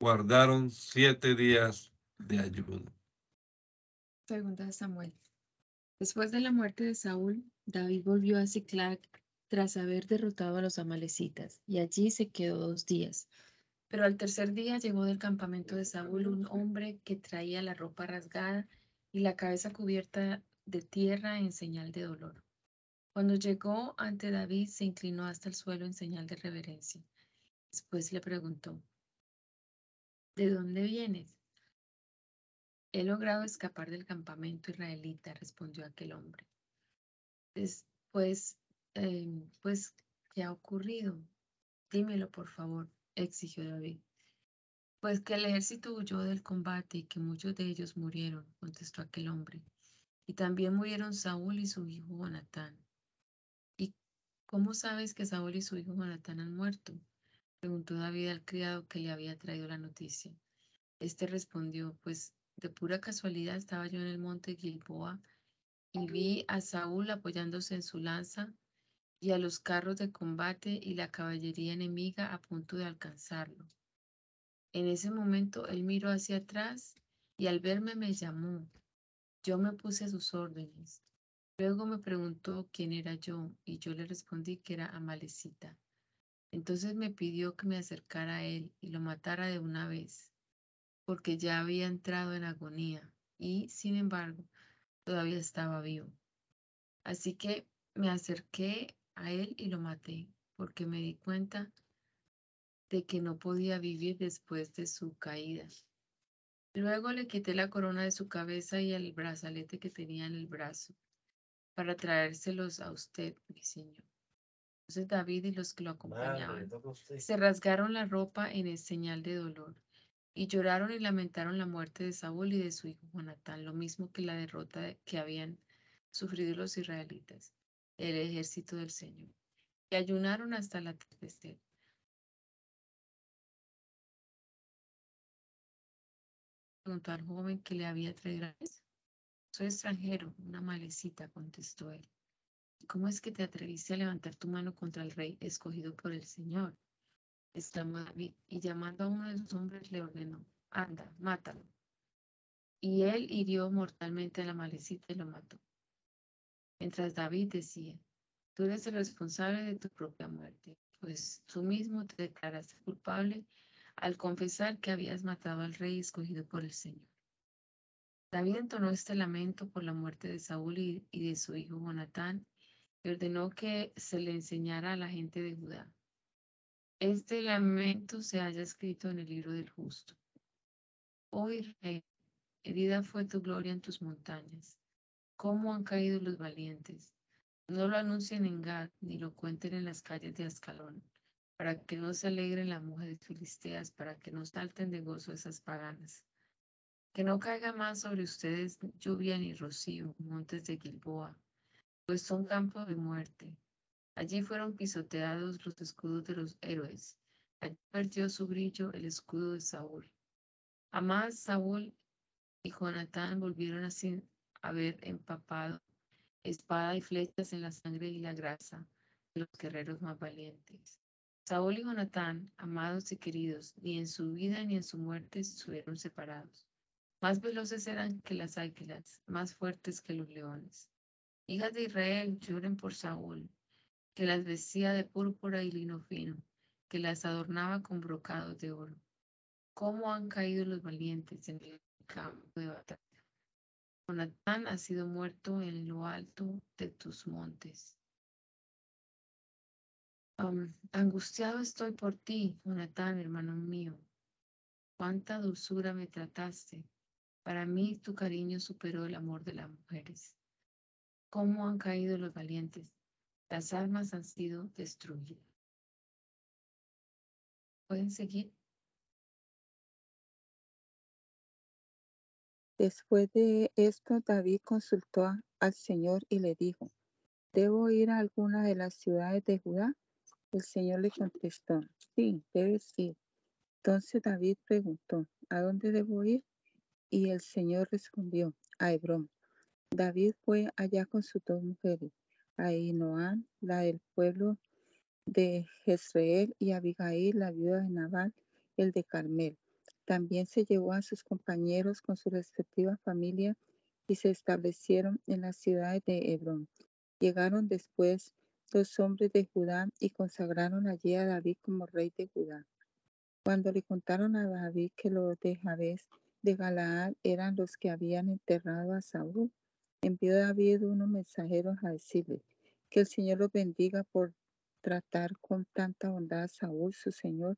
guardaron siete días de ayuno. Segunda Samuel. Después de la muerte de Saúl, David volvió a Ziklag tras haber derrotado a los amalecitas, y allí se quedó dos días. Pero al tercer día llegó del campamento de Saúl un hombre que traía la ropa rasgada y la cabeza cubierta de tierra en señal de dolor. Cuando llegó ante David, se inclinó hasta el suelo en señal de reverencia. Después le preguntó, ¿de dónde vienes? He logrado escapar del campamento israelita, respondió aquel hombre. Después, em, pues, ¿qué ha ocurrido? Dímelo, por favor, exigió David. Pues que el ejército huyó del combate y que muchos de ellos murieron, contestó aquel hombre. Y también murieron Saúl y su hijo Jonatán. ¿Y cómo sabes que Saúl y su hijo Jonatán han muerto? preguntó David al criado que le había traído la noticia. Este respondió, pues de pura casualidad estaba yo en el monte Gilboa y vi a Saúl apoyándose en su lanza y a los carros de combate y la caballería enemiga a punto de alcanzarlo. En ese momento él miró hacia atrás y al verme me llamó. Yo me puse a sus órdenes. Luego me preguntó quién era yo y yo le respondí que era Amalecita. Entonces me pidió que me acercara a él y lo matara de una vez, porque ya había entrado en agonía y, sin embargo, todavía estaba vivo. Así que me acerqué a él y lo maté, porque me di cuenta de que no podía vivir después de su caída. Luego le quité la corona de su cabeza y el brazalete que tenía en el brazo, para traérselos a usted, mi señor. Entonces David y los que lo acompañaban se rasgaron la ropa en el señal de dolor y lloraron y lamentaron la muerte de Saúl y de su hijo Jonatán, lo mismo que la derrota que habían sufrido los israelitas, el ejército del Señor, y ayunaron hasta el atardecer. Preguntó al joven que le había traído. Soy extranjero, una malecita, contestó él. ¿Cómo es que te atreviste a levantar tu mano contra el rey escogido por el Señor? exclamó David, y llamando a uno de sus hombres le ordenó, anda, mátalo. Y él hirió mortalmente a la malecita y lo mató. Mientras David decía, tú eres el responsable de tu propia muerte, pues tú mismo te declaraste culpable al confesar que habías matado al rey escogido por el Señor. David entonó este lamento por la muerte de Saúl y, de su hijo Jonatán y ordenó que se le enseñara a la gente de Judá. Este lamento se haya escrito en el libro del justo. Hoy, rey, herida fue tu gloria en tus montañas. ¿Cómo han caído los valientes? No lo anuncien en Gad, ni lo cuenten en las calles de Ascalón, para que no se alegren las mujeres filisteas, para que no salten de gozo esas paganas. Que no caiga más sobre ustedes lluvia ni rocío, montes de Gilboa, pues son campos de muerte. Allí fueron pisoteados los escudos de los héroes. Allí perdió su brillo el escudo de Saúl. Jamás Saúl y Jonatán volvieron a haber empapado espada y flechas en la sangre y la grasa de los guerreros más valientes. Saúl y Jonatán, amados y queridos, ni en su vida ni en su muerte estuvieron separados. Más veloces eran que las águilas, más fuertes que los leones. Hijas de Israel, lloren por Saúl, que las vestía de púrpura y lino fino, que las adornaba con brocados de oro. ¿Cómo han caído los valientes en el campo de batalla? Jonatán ha sido muerto en lo alto de tus montes. angustiado estoy por ti, Jonatán, hermano mío. Cuánta dulzura me trataste. Para mí tu cariño superó el amor de las mujeres cómo han caído los valientes. Las almas han sido destruidas. ¿Pueden seguir? Después de esto, David consultó al Señor y le dijo, ¿debo ir a alguna de las ciudades de Judá? El Señor le contestó, sí, debes ir. Entonces David preguntó, ¿a dónde debo ir? Y el Señor respondió, a Hebrón. David fue allá con sus dos mujeres, Ainoam, la del pueblo de Jezreel, y Abigail, la viuda de Nabal, el de Carmel. También se llevó a sus compañeros con su respectiva familia y se establecieron en la ciudad de Hebrón. Llegaron después dos hombres de Judá y consagraron allí a David como rey de Judá. Cuando le contaron a David que los de Jabes de Galaad eran los que habían enterrado a Saúl, envió David unos mensajeros a decirle que el Señor los bendiga por tratar con tanta bondad a Saúl, su Señor,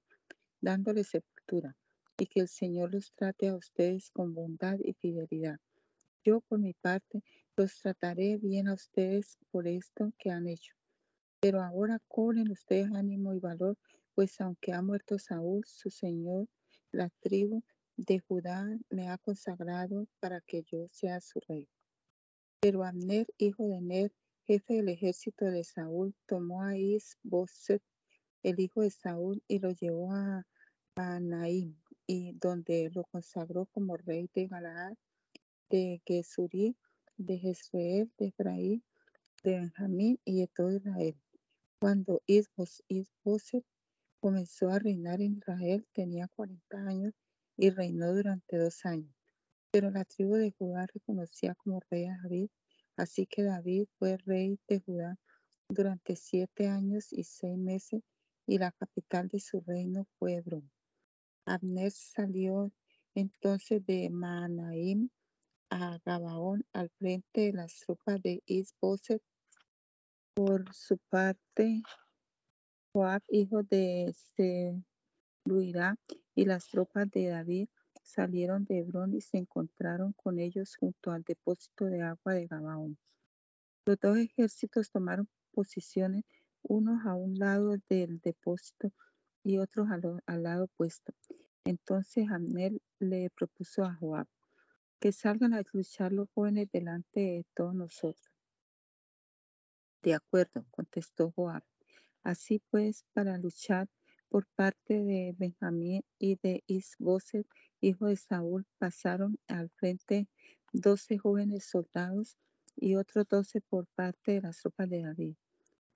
dándole sepultura y que el Señor los trate a ustedes con bondad y fidelidad. Yo, por mi parte, los trataré bien a ustedes por esto que han hecho. Pero ahora cobren ustedes ánimo y valor, pues aunque ha muerto Saúl, su Señor, la tribu de Judá me ha consagrado para que yo sea su rey. Pero Abner, hijo de Ner, jefe del ejército de Saúl, tomó a Isboset, el hijo de Saúl, y lo llevó a, a y donde lo consagró como rey de Galaad, de Gesurí, de Jezreel, de Efraín, de Benjamín y de todo Israel. Cuando Isboset comenzó a reinar en Israel, tenía 40 años y reinó durante dos años. Pero la tribu de Judá reconocía como rey a David, así que David fue rey de Judá durante siete años y seis meses, y la capital de su reino fue Hebrón. Abner salió entonces de Manaim a Gabaón al frente de las tropas de Isboset. Por su parte, Joab, hijo de Zeruirá, y las tropas de David salieron de Hebrón y se encontraron con ellos junto al depósito de agua de Gabaón. Los dos ejércitos tomaron posiciones unos a un lado del depósito y otros al, lado opuesto. Entonces Amnel le propuso a Joab que salgan a luchar los jóvenes delante de todos nosotros. De acuerdo, contestó Joab. Así pues, para luchar por parte de Benjamín y de Isboset, hijo de Saúl, pasaron al frente doce jóvenes soldados y otros doce por parte de las tropas de David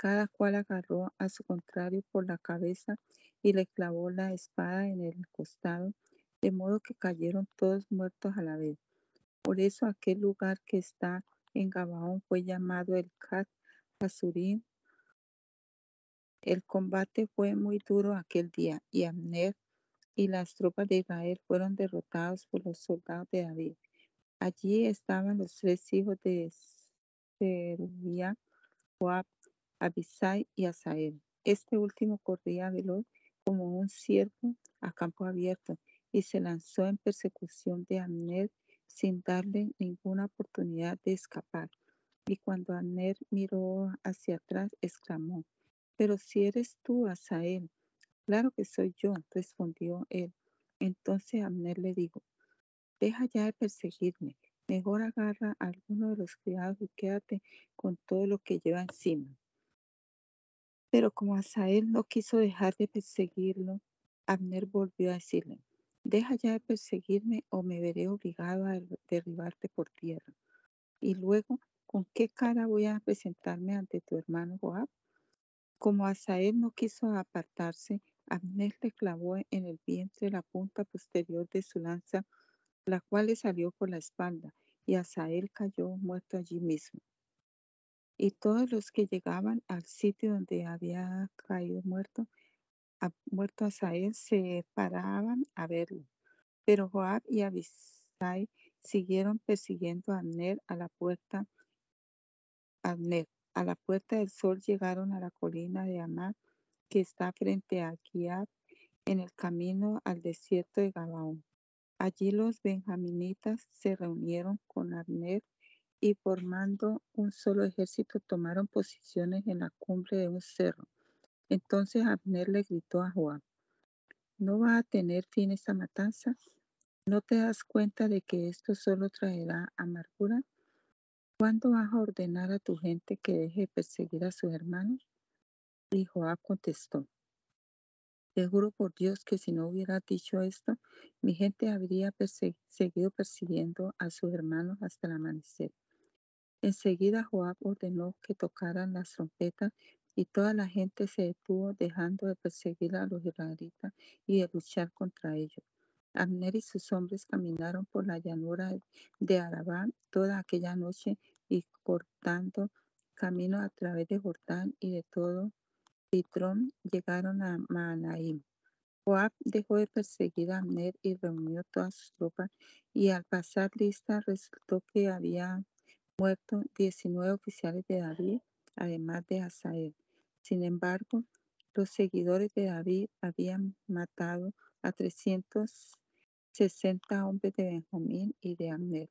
cada cual agarró a su contrario por la cabeza y le clavó la espada en el costado, de modo que cayeron todos muertos a la vez. Por eso aquel lugar que está en Gabaón fue llamado el Hasurim. El combate fue muy duro aquel día y Amner y las tropas de Israel fueron derrotados por los soldados de David. Allí estaban los tres hijos de Serubia, Joab, Abisai y Asael. Este último corría veloz como un ciervo a campo abierto y se lanzó en persecución de Amner sin darle ninguna oportunidad de escapar. Y cuando Amner miró hacia atrás, exclamó, pero si eres tú, Asael. Claro que soy yo, respondió él. Entonces Amner le dijo, deja ya de perseguirme, mejor agarra a alguno de los criados y quédate con todo lo que lleva encima. Pero como Asael no quiso dejar de perseguirlo, Abner volvió a decirle, deja ya de perseguirme o me veré obligado a derribarte por tierra. Y luego, ¿con qué cara voy a presentarme ante tu hermano Joab? Como Asael no quiso apartarse, Abner le clavó en el vientre la punta posterior de su lanza, la cual le salió por la espalda, y Asael cayó muerto allí mismo y todos los que llegaban al sitio donde había caído muerto, a, muerto se paraban a verlo. Pero Joab y Abisai siguieron persiguiendo a Abner a la puerta. Abner, a la puerta del sol llegaron a la colina de Amad, que está frente a Giab, en el camino al desierto de Gabaón. Allí los benjaminitas se reunieron con Abner y formando un solo ejército tomaron posiciones en la cumbre de un cerro. Entonces Abner le gritó a Joab, ¿no va a tener fin esta matanza? ¿No te das cuenta de que esto solo traerá amargura? ¿Cuándo vas a ordenar a tu gente que deje de perseguir a sus hermanos? Y Joab contestó, te juro por Dios que si no hubiera dicho esto, mi gente habría seguido persiguiendo a sus hermanos hasta el amanecer. Enseguida Joab ordenó que tocaran las trompetas y toda la gente se detuvo dejando de perseguir a los israelitas y de luchar contra ellos. Abner y sus hombres caminaron por la llanura de Arabá toda aquella noche y cortando camino a través de Jordán y de todo Pitrón llegaron a Maanaim. Joab dejó de perseguir a Abner y reunió todas sus tropas y al pasar lista resultó que había muerto 19 oficiales de David, además de Asael. Sin embargo, los seguidores de David habían matado a 360 hombres de Benjamín y de Abner.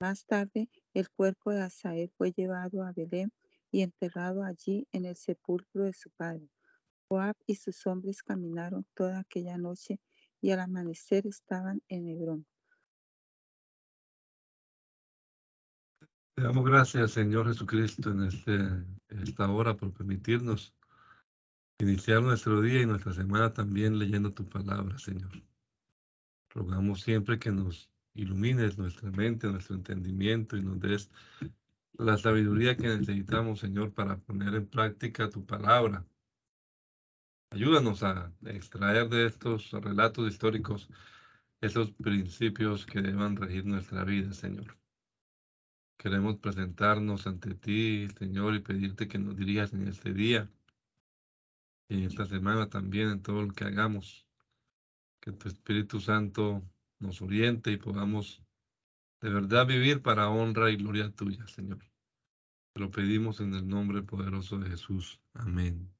Más tarde, el cuerpo de Asael fue llevado a Belén y enterrado allí en el sepulcro de su padre. Joab y sus hombres caminaron toda aquella noche y al amanecer estaban en Hebrón. Damos gracias, Señor Jesucristo, en este, esta hora por permitirnos iniciar nuestro día y nuestra semana también leyendo tu palabra, Señor. Rogamos siempre que nos ilumines nuestra mente, nuestro entendimiento y nos des la sabiduría que necesitamos, Señor, para poner en práctica tu palabra. Ayúdanos a extraer de estos relatos históricos esos principios que deban regir nuestra vida, Señor. Queremos presentarnos ante ti, Señor, y pedirte que nos dirijas en este día y en esta semana también en todo lo que hagamos. Que tu Espíritu Santo nos oriente y podamos de verdad vivir para honra y gloria tuya, Señor. Te lo pedimos en el nombre poderoso de Jesús. Amén.